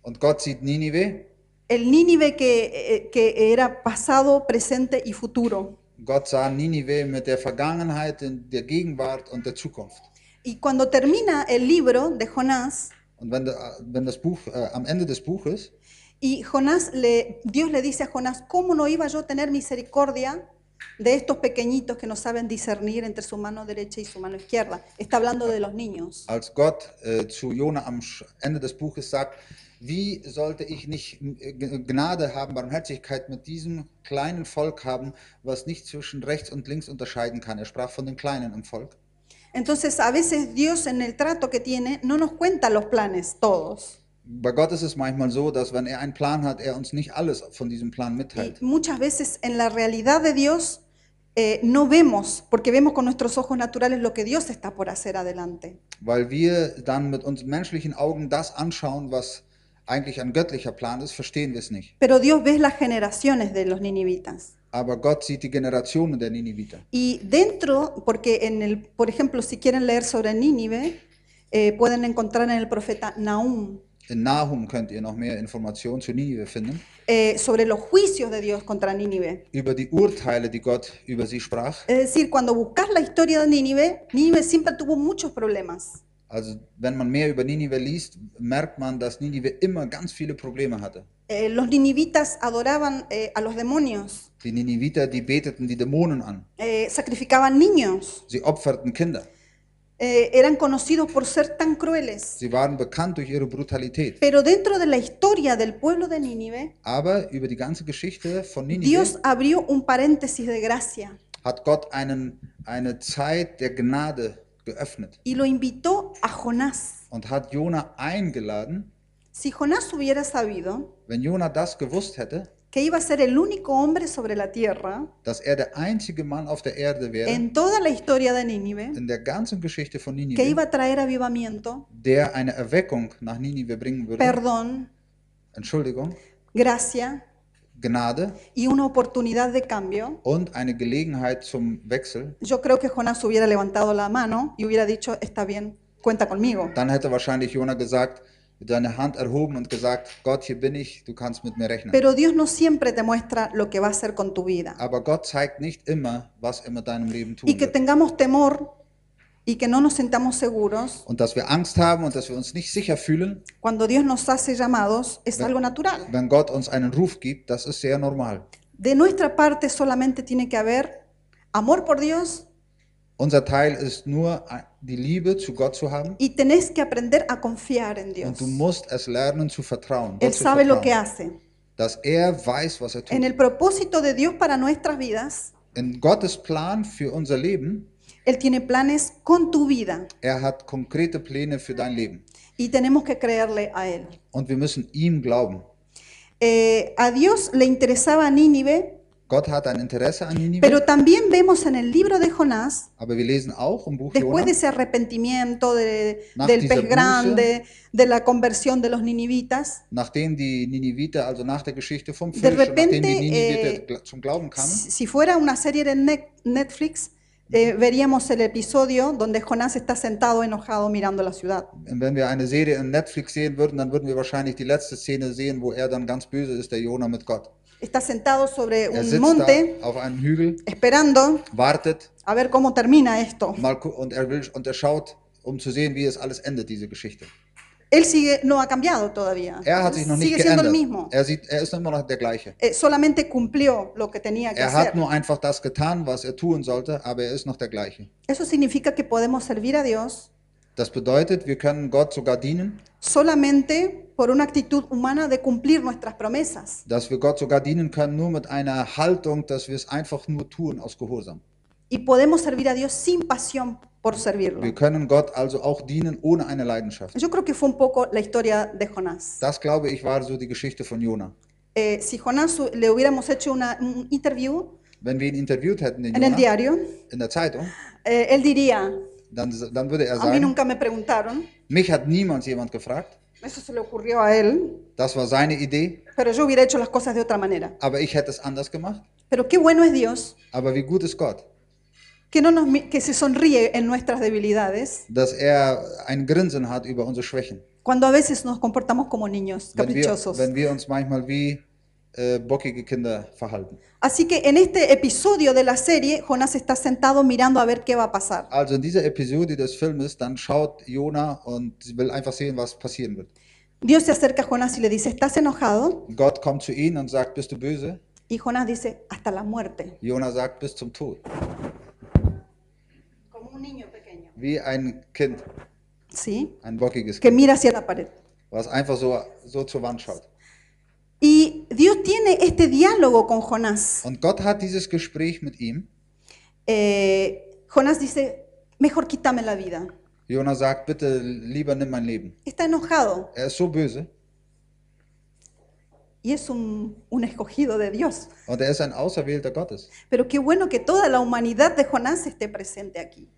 Und Gott sieht Ninive, el Nínive que, eh, que era pasado, presente y futuro. Gott sah Ninive mit der Vergangenheit, in der Gegenwart und der Zukunft. Y cuando termina el libro de Jonás, Und wenn, der, wenn das Buch äh, am Ende des Buches y Jonás le, Dios le dice a Jonás, ¿cómo no iba yo a tener misericordia de estos pequeñitos que no saben discernir entre su mano derecha y su mano izquierda? Está hablando de los niños. als Gott äh, zu Jona am Sch- Ende des Buches sagt, wie sollte ich nicht äh, G- Gnade haben, Barmherzigkeit mit diesem kleinen Volk haben, was nicht zwischen rechts und links unterscheiden kann. Er sprach von den Kleinen im Volk. Entonces, a veces Dios en el trato que tiene no nos cuenta los planes, todos. Bei Gott ist es manchmal so, dass wenn er einen Plan hat, er uns nicht alles von diesem Plan Y mitteilt. muchas veces en la realidad de Dios eh, no vemos, porque vemos con nuestros ojos naturales lo que Dios está por hacer adelante. Weil wir dann mit unseren menschlichen Augen das anschauen, was eigentlich ein göttlicher Plan ist, verstehen wir es nicht. Pero Dios ve las generaciones de los ninivitas. Aber Gott sieht die Generationen der Niniviter. Y dentro, porque en el, por ejemplo, si quieren leer sobre Nínive, eh, pueden encontrar en el profeta Nahum In Nahum könnt ihr noch mehr Informationen zu Ninive finden, eh, sobre los juicios de Dios contra Nínive. über die Urteile, die Gott über sie sprach. Es decir, cuando buscas la historia de Nínive, Nínive siempre tuvo muchos problemas. Also wenn man mehr über Ninive liest, merkt man, dass Ninive immer ganz viele Probleme hatte. Eh, los ninivitas adoraban eh, a los demonios, Die Niniviter, die beteten die Dämonen an. eh, sacrificaban niños, Sie opferten Kinder. eh, eran conocidos por ser tan crueles. Sie waren bekannt durch ihre Brutalität. Pero dentro de la historia del pueblo de Nínive, Aber über die ganze Geschichte von Ninive Dios abrió un paréntesis de gracia hat Gott einen, eine Zeit der Gnade geöffnet y lo invitó a Jonás. und hat Jona eingeladen. Si Jonás hubiera sabido Wenn Jona das gewusst hätte, que iba a ser el único hombre sobre la tierra dass er der einzige Mann auf der Erde wäre, en toda la historia de Nínive, in der ganzen Geschichte von que Ninive, iba a traer avivamiento, der eine Erweckung nach Ninive bringen würde, perdón, Entschuldigung, gracia Gnade y una oportunidad de cambio, und eine Gelegenheit zum Wechsel, yo creo que Jonás hubiera levantado la mano y hubiera dicho, está bien, cuenta conmigo. dann hätte wahrscheinlich Jona gesagt, seine Hand erhoben und gesagt, Gott, hier bin ich, du kannst mit mir rechnen. Pero Dios no siempre te muestra lo que va a hacer con tu vida. Aber Gott zeigt nicht immer, was er mit deinem Leben tun Y que wird. tengamos temor y que no nos sentamos seguros Und dass wir Angst haben und dass wir uns nicht sicher fühlen, cuando Dios nos hace llamados es algo natural. wenn Gott uns einen Ruf gibt, das ist sehr normal. De nuestra parte solamente tiene que haber amor por Dios Unser Teil ist nur die Liebe zu Gott zu haben y tenés que aprender a confiar en Dios. und du musst es lernen zu vertrauen. Él Gott zu sabe lo que vertrauen. hace. Dass er weiß, was er En tut. el propósito de Dios para nuestras vidas, In Gottes Plan für unser Leben, Él tiene planes con tu vida er hat konkrete Pläne für dein Leben. y tenemos que creerle a Él. Und wir müssen ihm glauben. Eh, a Dios le interesaba Nínive, Gott hat ein Interesse an Ninive, pero también vemos en el libro de Jonás, aber wir lesen auch im Buch después de ese arrepentimiento de- Nach del dieser pez grande, de la conversión de los ninivitas, nachdem die Niniviter, also nach der Geschichte vom Fisch, nachdem repente, die Niniviter eh, gl- zum Glauben kamen, si si fuera una serie de Net- Netflix, eh, veríamos el episodio donde Jonás está sentado enojado mirando la ciudad. Wenn wir eine Serie in Netflix sehen würden, dann würden wir wahrscheinlich die letzte Szene sehen, wo er dann ganz böse ist, der Jona mit Gott. Está sentado sobre Er un sitzt monte da auf einem Hügel, esperando wartet a ver cómo termina esto. mal, gu- und er will und er schaut, um zu sehen, wie es alles endet, diese Geschichte. Él sigue, no ha cambiado todavía. Er hat sich noch nicht sigue siendo el geändert. mismo. Er, sieht, er ist immer noch der gleiche. Eh, solamente cumplió lo que tenía que Er hat hacer. nur einfach das getan, was er tun sollte, aber er ist noch der gleiche. Eso significa que podemos servir a Dios Das bedeutet, wir können Gott sogar dienen, solamente por una actitud humana de cumplir nuestras promesas. dass wir Gott sogar dienen können, nur mit einer Haltung, dass wir es einfach nur tun aus Gehorsam. Y podemos servir a Dios sin pasión por servirlo. Wir können Gott also auch dienen ohne eine Leidenschaft. Yo creo que fue un poco la historia de Jonás. Das, glaube ich, war so die Geschichte von Jona. Eh, si Jonás le hubiéramos hecho una, un interview, Wenn wir ihn interviewt hätten, en el Jonah, diario, in der Zeitung, eh, él diría, dann, dann würde er a mí sagen, nunca me preguntaron, mich hat niemals jemand gefragt. Eso se le ocurrió a él, Das war seine Idee, pero yo hubiera hecho las cosas de otra manera. aber ich hätte es anders gemacht. Pero qué bueno es Dios Aber wie gut ist Gott, que, no nos, que se sonríe en nuestras debilidades dass er ein Grinsen hat über unsere Schwächen. cuando a veces nos comportamos como niños Wenn wir, caprichosos. wenn wir uns manchmal wie äh, bockige Kinder verhalten. Así que en este episodio de la serie, Jonás está sentado mirando a ver qué va a pasar. Also in dieser Episode des Filmes, dann schaut Jona und will einfach sehen, was passieren wird. Dios se acerca a Jonás y le dice, ¿estás enojado? Gott kommt zu ihm und sagt, bist du böse? Y Jonás dice, hasta la muerte. Jona sagt, bis zum Tod. Como un niño pequeño. Wie ein Kind, ¿Sí? ein bockiges Que Kind, mira hacia la pared. was einfach so, so zur Wand schaut. Y Dios tiene este diálogo con Jonás. Und Gott hat dieses Gespräch mit ihm. Eh, Jonás dice, mejor quítame la vida. Jona sagt, bitte lieber nimm mein Leben. Está enojado Er ist so böse y es un, un escogido de Dios. und er ist ein Auserwählter Gottes. Pero qué bueno que toda la humanidad de Jonás esté presente aquí.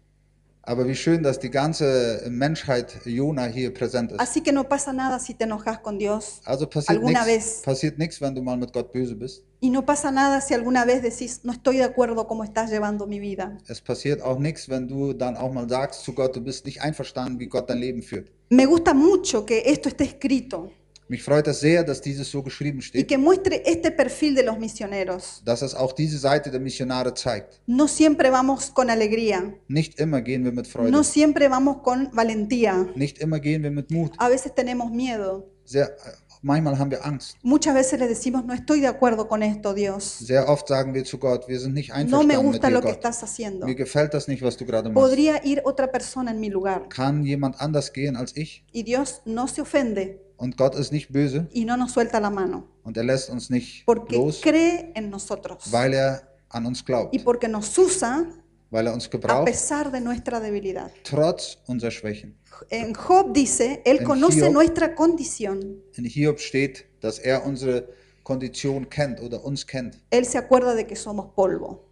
Aber wie schön, dass die ganze Menschheit Jona hier präsent ist. Así que no pasa nada si te enojas con Dios. Also passiert alguna nichts, vez. passiert nichts, wenn du mal mit Gott böse bist. Y no pasa nada si alguna vez decís, no estoy de acuerdo cómo estás llevando mi vida. Es passiert auch nichts, wenn du dann auch mal sagst zu Gott, du bist nicht einverstanden, wie Gott dein Leben führt. Me gusta mucho que esto esté escrito Mich freut es sehr, dass dieses so geschrieben y steht, que muestre este perfil de los misioneros. dass es auch diese Seite der Missionare zeigt. No siempre vamos con alegría, Nicht immer gehen wir mit Freude, no siempre vamos con valentía. nicht immer gehen wir mit Mut. A veces tenemos miedo. Sehr, äh, manchmal haben wir Angst. Muchas veces le decimos, no estoy de acuerdo con esto, Dios. Sehr oft sagen wir zu Gott, wir sind nicht No me einverstanden mit gusta dir, lo que Gott. estás haciendo. Mir gefällt das nicht, was du gerade machst. Podría ir otra persona en mi lugar. Kann jemand anders gehen als ich? Y Dios no se ofende Und Gott ist nicht böse y no nos suelta la mano, und er lässt uns nicht porque los, cree en nosotros weil er an uns glaubt, y porque nos usa weil er uns a gebraucht, pesar de nuestra debilidad. trotz unserer Schwächen. En Job dice, Él En conoce Hiob- nuestra condición. In Hiob steht, dass er unsere Kondition kennt oder uns kennt. Él se acuerda de que somos polvo.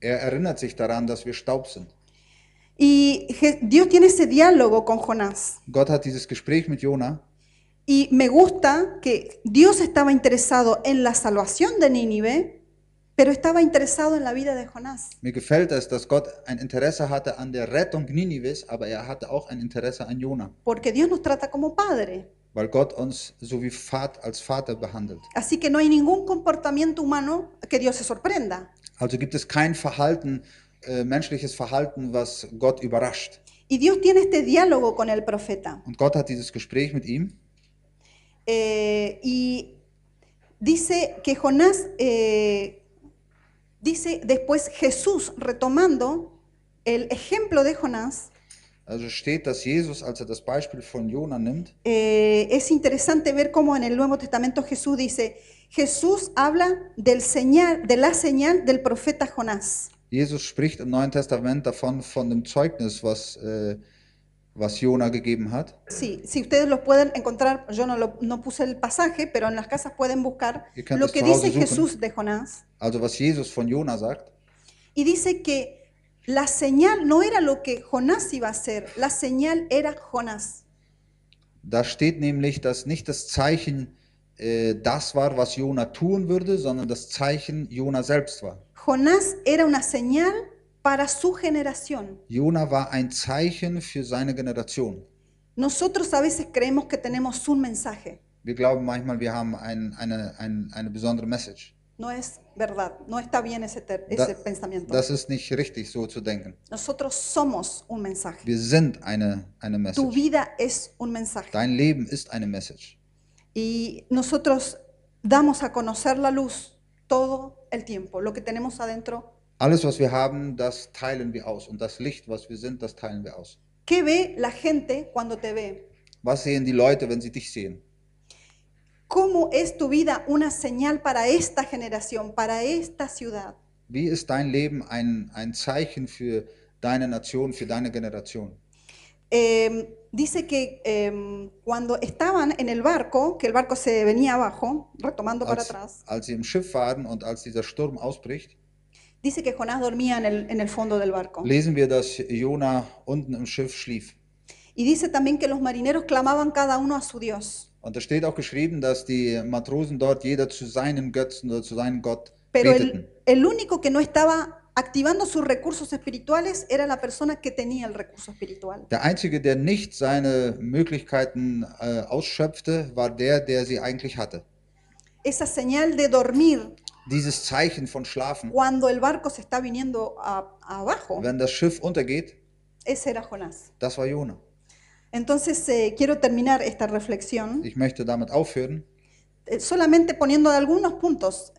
Er erinnert sich daran, dass wir Staub sind. Y Dios tiene ese diálogo con Jonás. Gott hat dieses Gespräch mit Jona Y me gusta que Dios estaba interesado en la salvación de Nínive, pero estaba interesado en la vida de Jonás. Mir gefällt es, dass Gott ein Interesse hatte an der Rettung Ninives, aber er hatte auch ein Interesse an Jona, Porque Dios nos trata como padre. weil Gott uns so wie Vater, als Vater behandelt. Así que no hay ningún comportamiento humano que Dios se sorprenda. Also gibt es kein Verhalten, äh, menschliches Verhalten, was Gott überrascht. Y Dios tiene este diálogo con el profeta. Und Gott hat dieses Gespräch mit ihm Eh, y dice que Jonás, eh, dice después Jesús retomando el ejemplo de Jonás, Also steht, dass Jesus, als er das Beispiel von Jona nimmt, eh, es interesante ver cómo en el Nuevo Testamento Jesús dice, Jesús habla del señal, de la señal del profeta Jonás. Jesus spricht im Neuen Testament davon, von dem Zeugnis, was, äh, was Jona gegeben hat. Sí, si ustedes lo pueden encontrar, yo no, lo- no puse el pasaje, pero en las casas pueden buscar Ihr könnt lo es que zu Hause dice suchen. Jesús de Jonás. Also was Jesus von Jona sagt. Y dice que la señal no era lo que Jonás iba a hacer, la señal era Jonás. Da steht nämlich, dass nicht das Zeichen äh, das war, was Jona tun würde, sondern das Zeichen Jona selbst war. Jonás era una señal para su generación. Jona war ein Zeichen für seine Generation. Nosotros a veces creemos que tenemos un mensaje. Wir glauben manchmal, wir haben ein, eine, ein, eine besondere Message. No es verdad, no está bien ese, ter- Da, ese pensamiento. das ist nicht richtig, so zu denken. Nosotros somos un mensaje. Wir sind eine, eine Tu Message. vida es un mensaje. Dein Leben ist eine Message. Y nosotros damos a conocer la luz todo el tiempo. Lo que tenemos adentro, Alles, was wir haben, das teilen wir aus. Und das Licht, was wir sind, das teilen wir aus. ¿qué ve la gente cuando te ve? Was sehen die Leute, wenn sie dich sehen? ¿Cómo es tu vida una señal para esta generación, para esta ciudad? Wie ist dein Leben ein, ein Zeichen für deine Nation, für deine Generation? Eh, dice que eh, cuando estaban en el barco, que el barco se venía abajo, retomando para Als, atrás, als sie im Schiff waren und als dieser Sturm ausbricht, dice que Jonás dormía en el, en el fondo del barco. lesen wir, dass Jona unten im Schiff schlief. Y dice también que los marineros clamaban cada uno a su Dios. Und es steht auch geschrieben, dass die Matrosen dort jeder zu seinem Götzen oder zu seinem Gott Pero beteten. el, el único que no estaba activando sus recursos espirituales era la persona que tenía el recurso espiritual. Der Einzige, der nicht seine Möglichkeiten äh, ausschöpfte, war der, der sie eigentlich hatte. Esa señal de dormir Dieses Zeichen von Schlafen. cuando el barco se está viniendo a- abajo, Wenn das Schiff untergeht, ese era Jonás. das war Jona. Entonces eh, quiero terminar esta reflexión Ich möchte damit aufhören, eh, solamente poniendo algunos puntos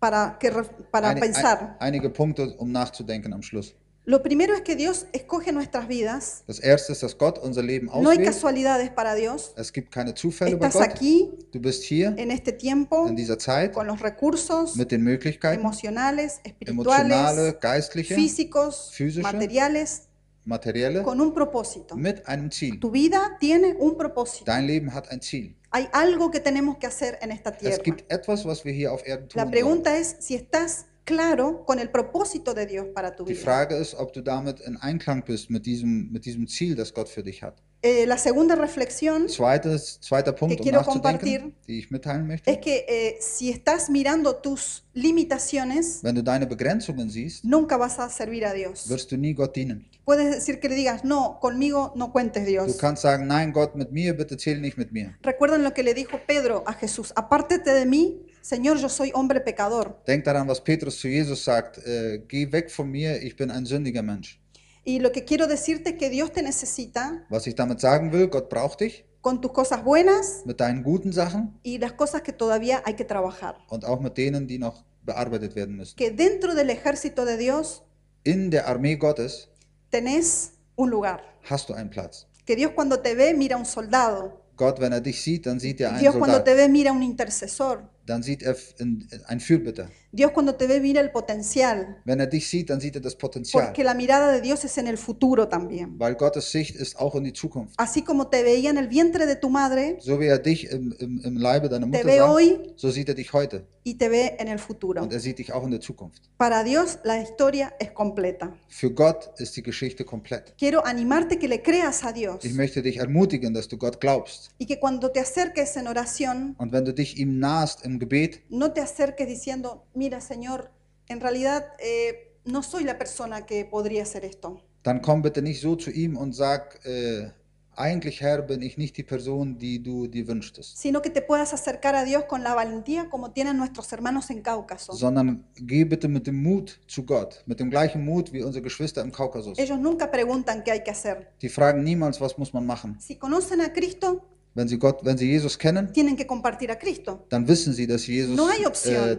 para, que, para Einig- pensar. ein, einige Punkte, um nachzudenken am Schluss. Lo primero es que Dios escoge nuestras vidas. Das erste ist, dass Gott unser Leben No hay casualidades para Dios. Es gibt keine Zufälle bei Estás Gott. aquí Du bist hier en este tiempo in dieser Zeit con los recursos mit den Möglichkeiten, emocionales, emotionale, espirituales, geistliche, físicos, physische, materiales, materielle, con un propósito. mit einem Ziel. Tu vida tiene un propósito. Dein Leben hat ein Ziel. Hay algo que tenemos que hacer en esta Es tierra. gibt etwas, was wir hier auf Erden tun La sollen. pregunta es si estás claro con el propósito de Dios para tu Die vida. Frage ist, ob du damit in Einklang bist mit diesem, mit diesem Ziel, das Gott für dich hat. Eh, la segunda reflexión Zweites, zweiter Punkt, Que um quiero nachzudenken, compartir. die ich mitteilen möchte. es que eh, si estás mirando tus limitaciones, Wenn du deine Begrenzungen siehst, nunca vas a servir a Dios. wirst du nie Gott dienen. Puedes decir que le digas, no, conmigo no cuentes Du Dios. kannst sagen, nein, Gott, mit mir, bitte zähl nicht mit mir. Recuerdan lo que le dijo Pedro a Jesús, apártete de mí, Señor, yo soy hombre pecador. Denk daran, was Petrus zu Jesus sagt, äh, geh weg von mir, ich bin ein sündiger Mensch. Y lo que quiero decirte es que Dios te necesita Was ich damit sagen will, Gott braucht dich con tus cosas buenas mit deinen guten Sachen y las cosas que todavía hay que trabajar. und auch mit denen, die noch bearbeitet werden müssen. Que dentro del ejército de Dios In der Armee Gottes tenés un lugar. hast du einen Platz. Que Dios cuando te ve mira un soldado. Gott, wenn er dich sieht, dann sieht er einen Dios cuando te ve mira un intercesor. Dann sieht er in- einen Fürbitter. Dios cuando te ve mira el potencial. Wenn er dich sieht, dann sieht er das Potenzial. Porque la mirada de Dios es en el futuro también. Weil Gottes Sicht ist auch in die Zukunft. Así como te veía en el vientre de tu madre, So wie er dich im, im, im Leibe deiner te ve sah, hoy so sieht er dich heute. y te ve en el futuro. Und er sieht dich auch in der Zukunft. Para Dios la historia es completa. Für Gott ist die Geschichte komplett. Quiero animarte que le creas a Dios Ich möchte dich ermutigen, dass du Gott glaubst. y que cuando te acerques en oración, Und wenn du dich ihm nahst im Gebet, no te acerques diciendo, mira Señor, en realidad eh, no soy la persona que podría hacer esto. dann komm bitte nicht so zu ihm und sag, äh, eigentlich Herr, bin ich nicht die Person, die du dir wünschtest. sino que te puedas acercar a Dios con la valentía como tienen nuestros hermanos en Cáucaso. Sondern geh bitte mit dem Mut zu Gott, mit dem gleichen Mut wie unsere Geschwister im Kaukasus. Ellos nunca preguntan qué hay que hacer. Die fragen niemals, was muss man machen. Si conocen a Cristo, Wenn sie Gott, wenn sie Jesus kennen, tienen que compartir a Cristo. dann wissen sie, dass Jesus No hay opción. äh,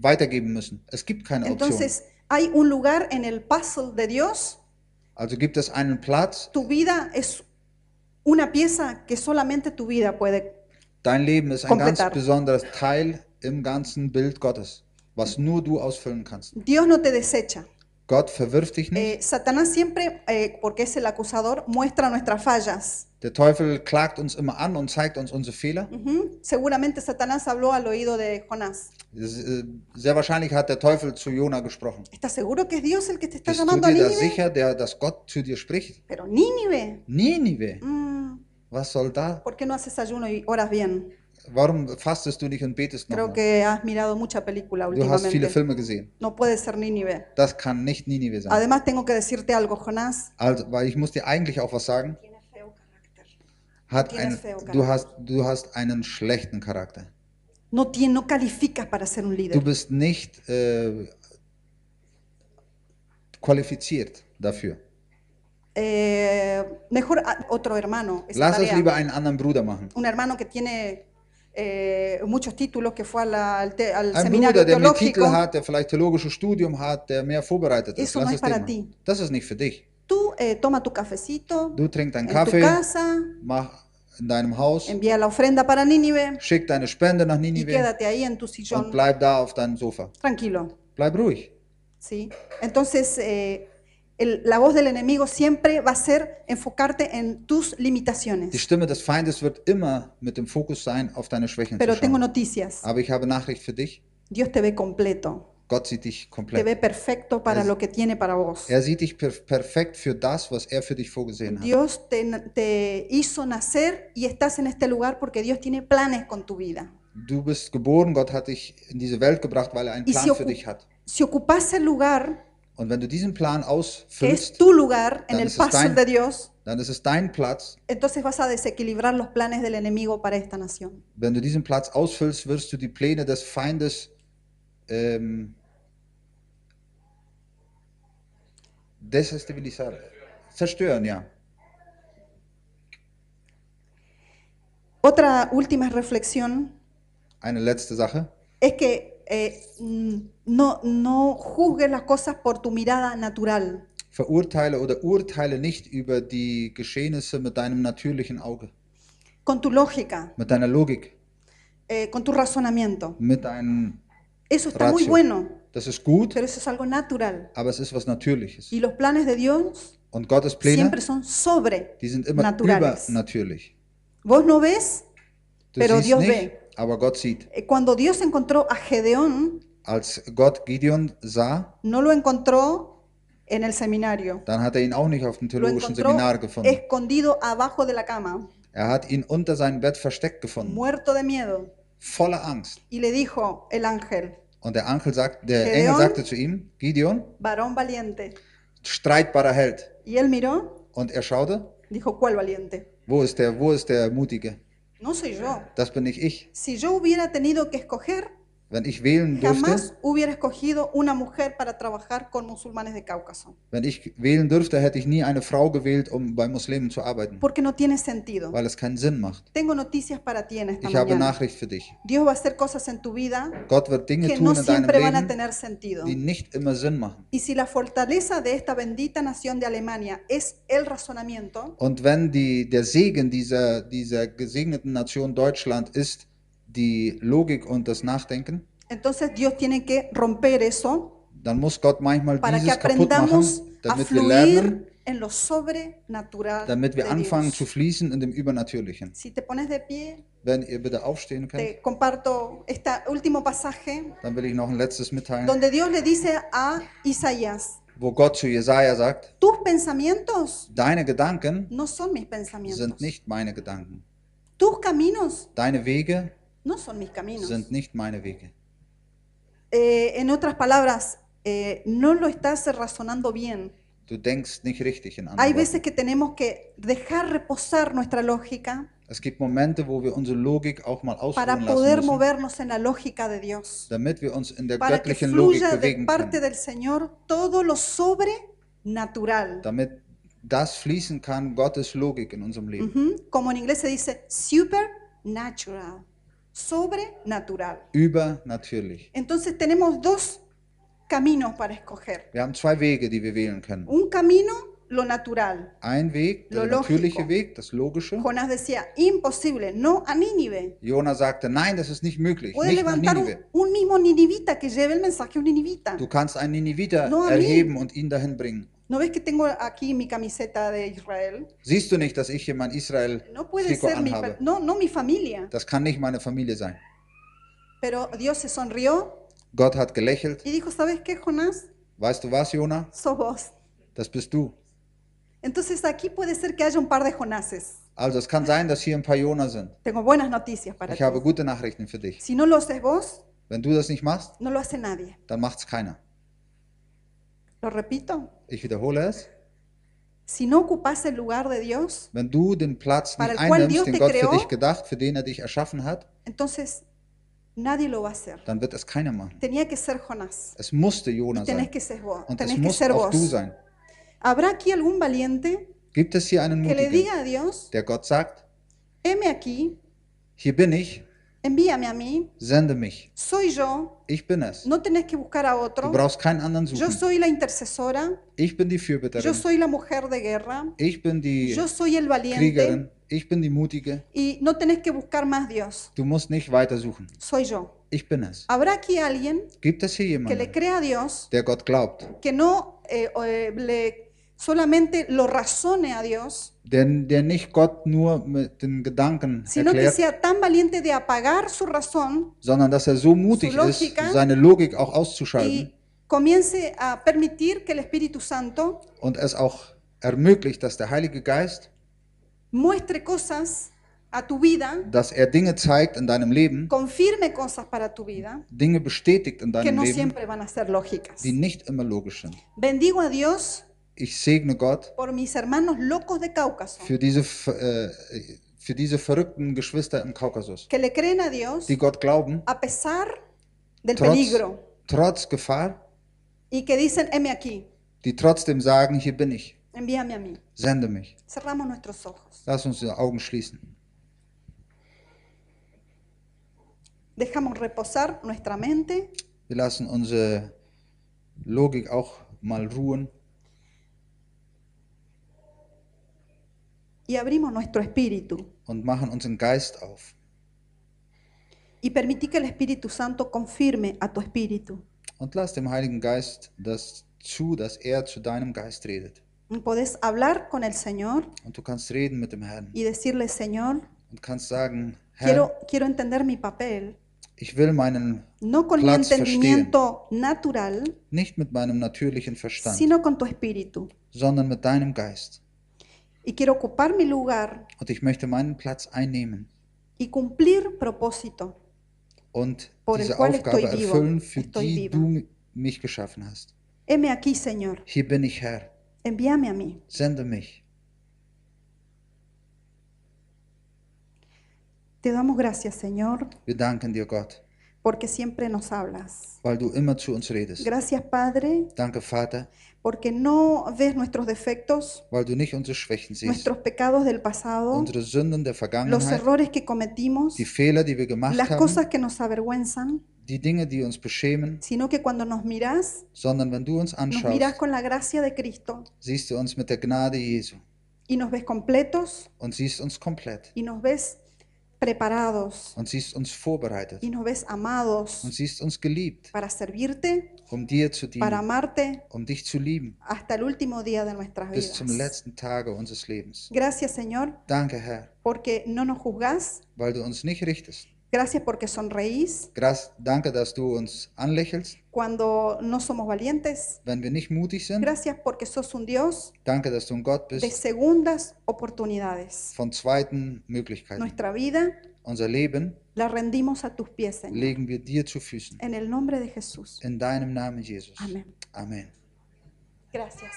weitergeben müssen. Es gibt keine Option. Entonces, hay un lugar en el puzzle de Dios. Also gibt es einen Platz. Tu vida es una pieza que solamente tu vida puede. Dein Leben ist ein Completar. ganz besonderes Teil im ganzen Bild Gottes, was nur du ausfüllen kannst. Dios no te desecha. Gott verwirft dich nicht. Eh, Satanás siempre, eh, porque es el acusador, muestra nuestras fallas. Der Teufel klagt uns immer an und zeigt uns unsere Fehler. Ujú. Seguramente Satanás habló al oído de Jonás. Äh, Sehr wahrscheinlich hat der Teufel zu Jona gesprochen. ¿Estás seguro que es Dios el que te está Bist du llamando a dir da Nínive? sicher, der, dass Gott zu dir spricht? Pero Nínive, Ninive, mm, was soll da? ¿por qué no haces ayuno y oras bien? Warum fastest du nicht und betest Creo nochmal? que has mirado mucha película Du hast viele últimamente. Filme gesehen. No puede ser Nínive. Das kann nicht Ninive sein. Además, tengo que decirte algo, Jonás. Also, weil ich muss dir eigentlich auch was sagen. Tiene feo carácter. Hat Tienes feo du, hast, du hast einen schlechten Charakter. No, tiene, no calificas para ser un Du líder. bist nicht äh, qualifiziert dafür. Eh, mejor a- otro hermano. esa Lass es tarea. lieber einen anderen Bruder machen. Un hermano que tiene eh, muchos títulos, que fue a la- al, te- al Ein seminario Bruder, der mehr teológico. Titel hat, der vielleicht theologisches Studium hat, der mehr vorbereitet ist. Eso no Lass es para ti. Das ist nicht für dich. Tú eh, toma tu cafecito Du trink deinen en tu Kaffee, casa, mach in deinem Haus, envía la ofrenda para Nínive schick deine Spende nach y Ninive quédate ahí en tu und sillón bleib da auf deinem Sofa. tranquilo. Bleib ruhig. ¿sí? Entonces, eh, el- la voz del enemigo siempre va a ser enfocarte en tus Die limitaciones. Stimme des Feindes wird immer mit dem Fokus sein, auf deine Schwächen Pero zu tengo schauen. noticias. Aber ich habe Nachricht für dich. Dios te ve completo. Gott sieht dich te komplett. ve perfecto para Es- lo que tiene para vos. Er sieht dich per perfekt für das, was er für dich vorgesehen hat. Dios te, te hizo nacer y estás en este lugar porque Dios tiene planes con tu vida. Du bist geboren, Gott hat dich in diese Welt gebracht, weil er einen Y Plan für dich hat. si ocupas el lugar Und wenn du diesen Plan es ausfüllst, tu lugar en Dann el ist es paso dein- de Dios, dann ist es dein Platz. entonces vas a desequilibrar los planes del enemigo para esta nación. Wenn du diesen Platz ausfüllst, wirst du die Pläne des Feindes ähm, desestabilisar, zerstören, ja. Otra última reflexión Eine letzte Sache. es que eh, mm, no, no juzgues las cosas por tu mirada natural. Verurteile oder urteile nicht über die Geschehnisse mit deinem natürlichen Auge, con tu lógica, mit deiner Logik, eh, con tu razonamiento. mit deinem Eso está muy Ratio. bueno, Das ist gut, pero eso es algo natural. aber es ist was Natürliches. Y los planes de Dios Und Gottes Pläne, siempre son sobre. die sind immer naturales. übernatürlich. Vos no ves, Du Pero Dios nicht, ve. Aber Gott sieht. eh, cuando Dios encontró a Gedeón, Als Gott Gideon sah, no lo encontró en el seminario. dann hat er ihn auch nicht auf dem Lo theologischen encontró Seminar gefunden. escondido abajo de la cama, Er hat ihn unter seinem Bett versteckt gefunden, muerto de miedo. voller Angst. Y le dijo el ángel, Und der, Ankel sagt, der Gideon? Engel sagte zu ihm, Gideon, varón valiente. streitbarer Held. Y él miró, Und er schaute, dijo, ¿cuál valiente? wo ist der, wo ist der Mutige? No soy yo. Das bin nicht ich. Si yo hubiera tenido que escoger, Wenn ich wählen dürfte, jamás hubiera escogido una mujer para trabajar con musulmanes de Cáucaso, wenn ich wählen dürfte, hätte ich nie eine Frau gewählt, um bei Muslimen zu arbeiten, porque no tiene sentido. weil es keinen Sinn macht. Tengo noticias para ti en esta Ich habe mañana. Nachricht für dich. Dios va a hacer cosas en tu vida Gott wird Dinge que tun no in deinem siempre van a Leben, tener sentido. die nicht immer Sinn machen. Y si la fortaleza de esta bendita nación de Alemania es el razonamiento, Und wenn die, der Segen dieser, dieser gesegneten Nation Deutschland ist, die Logik und das Nachdenken, entonces Dios tiene que romper eso dann muss Gott manchmal para que dieses kaputt machen, a damit wir lernen, fluir en lo sobrenatural damit wir de anfangen Dios. zu fließen in dem Übernatürlichen. Si te pones de pie, Wenn ihr bitte aufstehen könnt, te comparto este último pasaje dann will ich noch ein letztes mitteilen, donde Dios le dice a Isaías, wo Gott zu Jesaja sagt: tus pensamientos Deine Gedanken no son mis pensamientos, sind nicht meine Gedanken. tus caminos Deine Wege no son mis caminos. sind nicht meine Wege. Eh, en otras palabras, eh, no lo estás razonando bien. Du denkst nicht richtig in Hay veces que tenemos que dejar reposar nuestra lógica Es gibt Momente, wo wir unsere Logik auch mal para ausruhen poder lassen müssen, movernos en la lógica de Dios, damit wir uns in der para que Logik fluya de parte können. del Señor todo lo sobrenatural. Damit das fließen kann, Gottes Logik in unserem Leben. Ujú, Como en inglés se dice supernatural, sobrenatural. Übernatürlich. Entonces tenemos dos caminos para escoger. Wir haben zwei Wege, die wir wählen können. Un camino, lo natural. Ein Weg, der Lo natürliche lógico. Weg, das Logische. Jonás decía, imposible, no a Nínive. Jona sagte, nein, das ist nicht möglich, Puede nicht nach levantar un, mismo ninivita que lleve el mensaje a un ninivita. Du kannst einen Niniviter No a mí. erheben und ihn dahin bringen. ¿No ves que tengo aquí mi camiseta de Israel? Siehst du nicht, dass ich hier mein Israel No puede Trikot ser mi, fa- anhabe? no, no mi familia. Das kann nicht meine Familie sein. Pero Dios se sonrió Gott hat gelächelt. y dijo, ¿sabes qué, Jonás? Weißt du was, Jona? Sos vos. Das bist du. Entonces aquí puede ser que haya un par de Jonases. Also es kann sein, dass hier ein paar Jona sind. Tengo buenas noticias para Ich ti. habe gute Nachrichten für dich. Si no lo haces vos, Wenn du das nicht machst, no lo hace nadie. dann macht's keiner. Lo repito. Ich wiederhole es. Si no ocupas el lugar de Dios, Wenn du den Platz nicht einnimmst, den Gott für creó, dich gedacht, für den er dich erschaffen hat, entonces nadie lo va a hacer. dann wird es keiner machen. Tenía que ser Jonás. Es musste Y Jona tenés sein. que ser vos. Und es Tenés que muss ser auch vos. du sein. ¿Habrá aquí algún valiente Gibt es hier einen que le Mutigen, diga a Dios, der Gott sagt, heme aquí, hier bin ich, envíame a mí, sende mich. soy yo, Ich bin es. no tenés que buscar a Du otro, brauchst keinen anderen yo soy la intercesora, Ich bin die yo soy la mujer de guerra, Ich bin die yo soy el valiente Kriegerin. Ich bin die Mutige. y no tenés que buscar más Dios, Du musst nicht weiter suchen. soy yo. Ich bin es. ¿Habrá aquí alguien Gibt es hier que le crea a Dios, der Gott glaubt, que no eh, eh, le solamente lo razone a Dios, der, der nicht Gott nur mit den Gedanken sino que erklärt, sea tan valiente de apagar su razón sondern dass er so mutig Su ist, lógica seine Logik auch auszuschalten comience a permitir que el Espíritu Santo und es auch ermöglicht, dass der Heilige Geist, muestre cosas a tu vida, dass er Dinge zeigt in deinem Leben, confirme cosas para tu vida Dinge bestätigt in que deinem no Leben, siempre van a ser lógicas. die nicht immer logisch sind. Bendigo a Dios Ich segne Gott por mis hermanos locos de Cáucaso, für diese, äh, für diese verrückten Geschwister im Kaukasus, que le creen a Dios die Gott glauben, a pesar del trotz, peligro trotz Gefahr, y que dicen, heme aquí, die trotzdem sagen, hier bin ich, envíame a mí. sende mich. Cerramos nuestros ojos. Lass uns die Augen schließen. Dejamos reposar nuestra mente Wir lassen unsere Logik auch mal ruhen y abrimos nuestro espíritu und machen unseren Geist auf. y permití que el Espíritu Santo confirme a tu espíritu. Und lass dem Heiligen Geist das zu, dass er zu deinem Geist redet. Podés hablar con el Señor Und du kannst reden mit dem Herrn y decirle, Señor, und kannst sagen, Herr, quiero, entender mi papel, ich will meinen no con mi Platz entendimiento natural, nicht mit meinem natürlichen Verstand, sino con tu espíritu. sondern mit deinem Geist. Y quiero ocupar mi lugar Und ich möchte meinen Platz einnehmen y cumplir propósito. und Por el diese cual Aufgabe estoy vivo, erfüllen, für estoy die viva. du mich geschaffen hast. Heme aquí, Señor, Hier bin ich Herr, envíame a mí. sende mich. Te damos gracias, Señor, Wir danken dir, Gott, porque siempre nos hablas. weil du immer zu uns redest. Gracias, Padre, Danke, Vater, porque no ves nuestros defectos, weil du nicht unsere Schwächen siehst, nuestros pecados del pasado, unsere Sünden der los Vergangenheit, errores que cometimos, die Fehler, die wir gemacht las haben, cosas que nos avergüenzan, die Dinge, die uns beschämen, sino que cuando nos mirás, sondern wenn du uns nos anschaust, mirás con la gracia de Cristo siehst du uns mit der Gnade Jesu y nos ves completos und siehst uns komplett. y nos ves preparados und siehst uns vorbereitet y nos ves amados und siehst uns geliebt, para servirte, um dir zu para amarte um dich zu lieben, hasta el último día de nuestras bis zum vidas. letzten Tage unseres Lebens. Gracias, Señor, Danke, Herr, porque no nos juzgás. weil du uns nicht richtest. Gracias porque sonreís Gras- Danke, dass du uns anlächelst, cuando no somos valientes. wenn wir nicht mutig sind. Gracias porque sos un Dios Danke, dass du ein Gott de bist segundas oportunidades. von zweiten Möglichkeiten. Nuestra vida Unser Leben la rendimos a tus pies, Señor. legen wir dir zu Füßen. En el nombre de Jesús. In deinem Namen, Jesus. Amén. Amen. Gracias.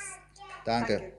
Danke. Danke.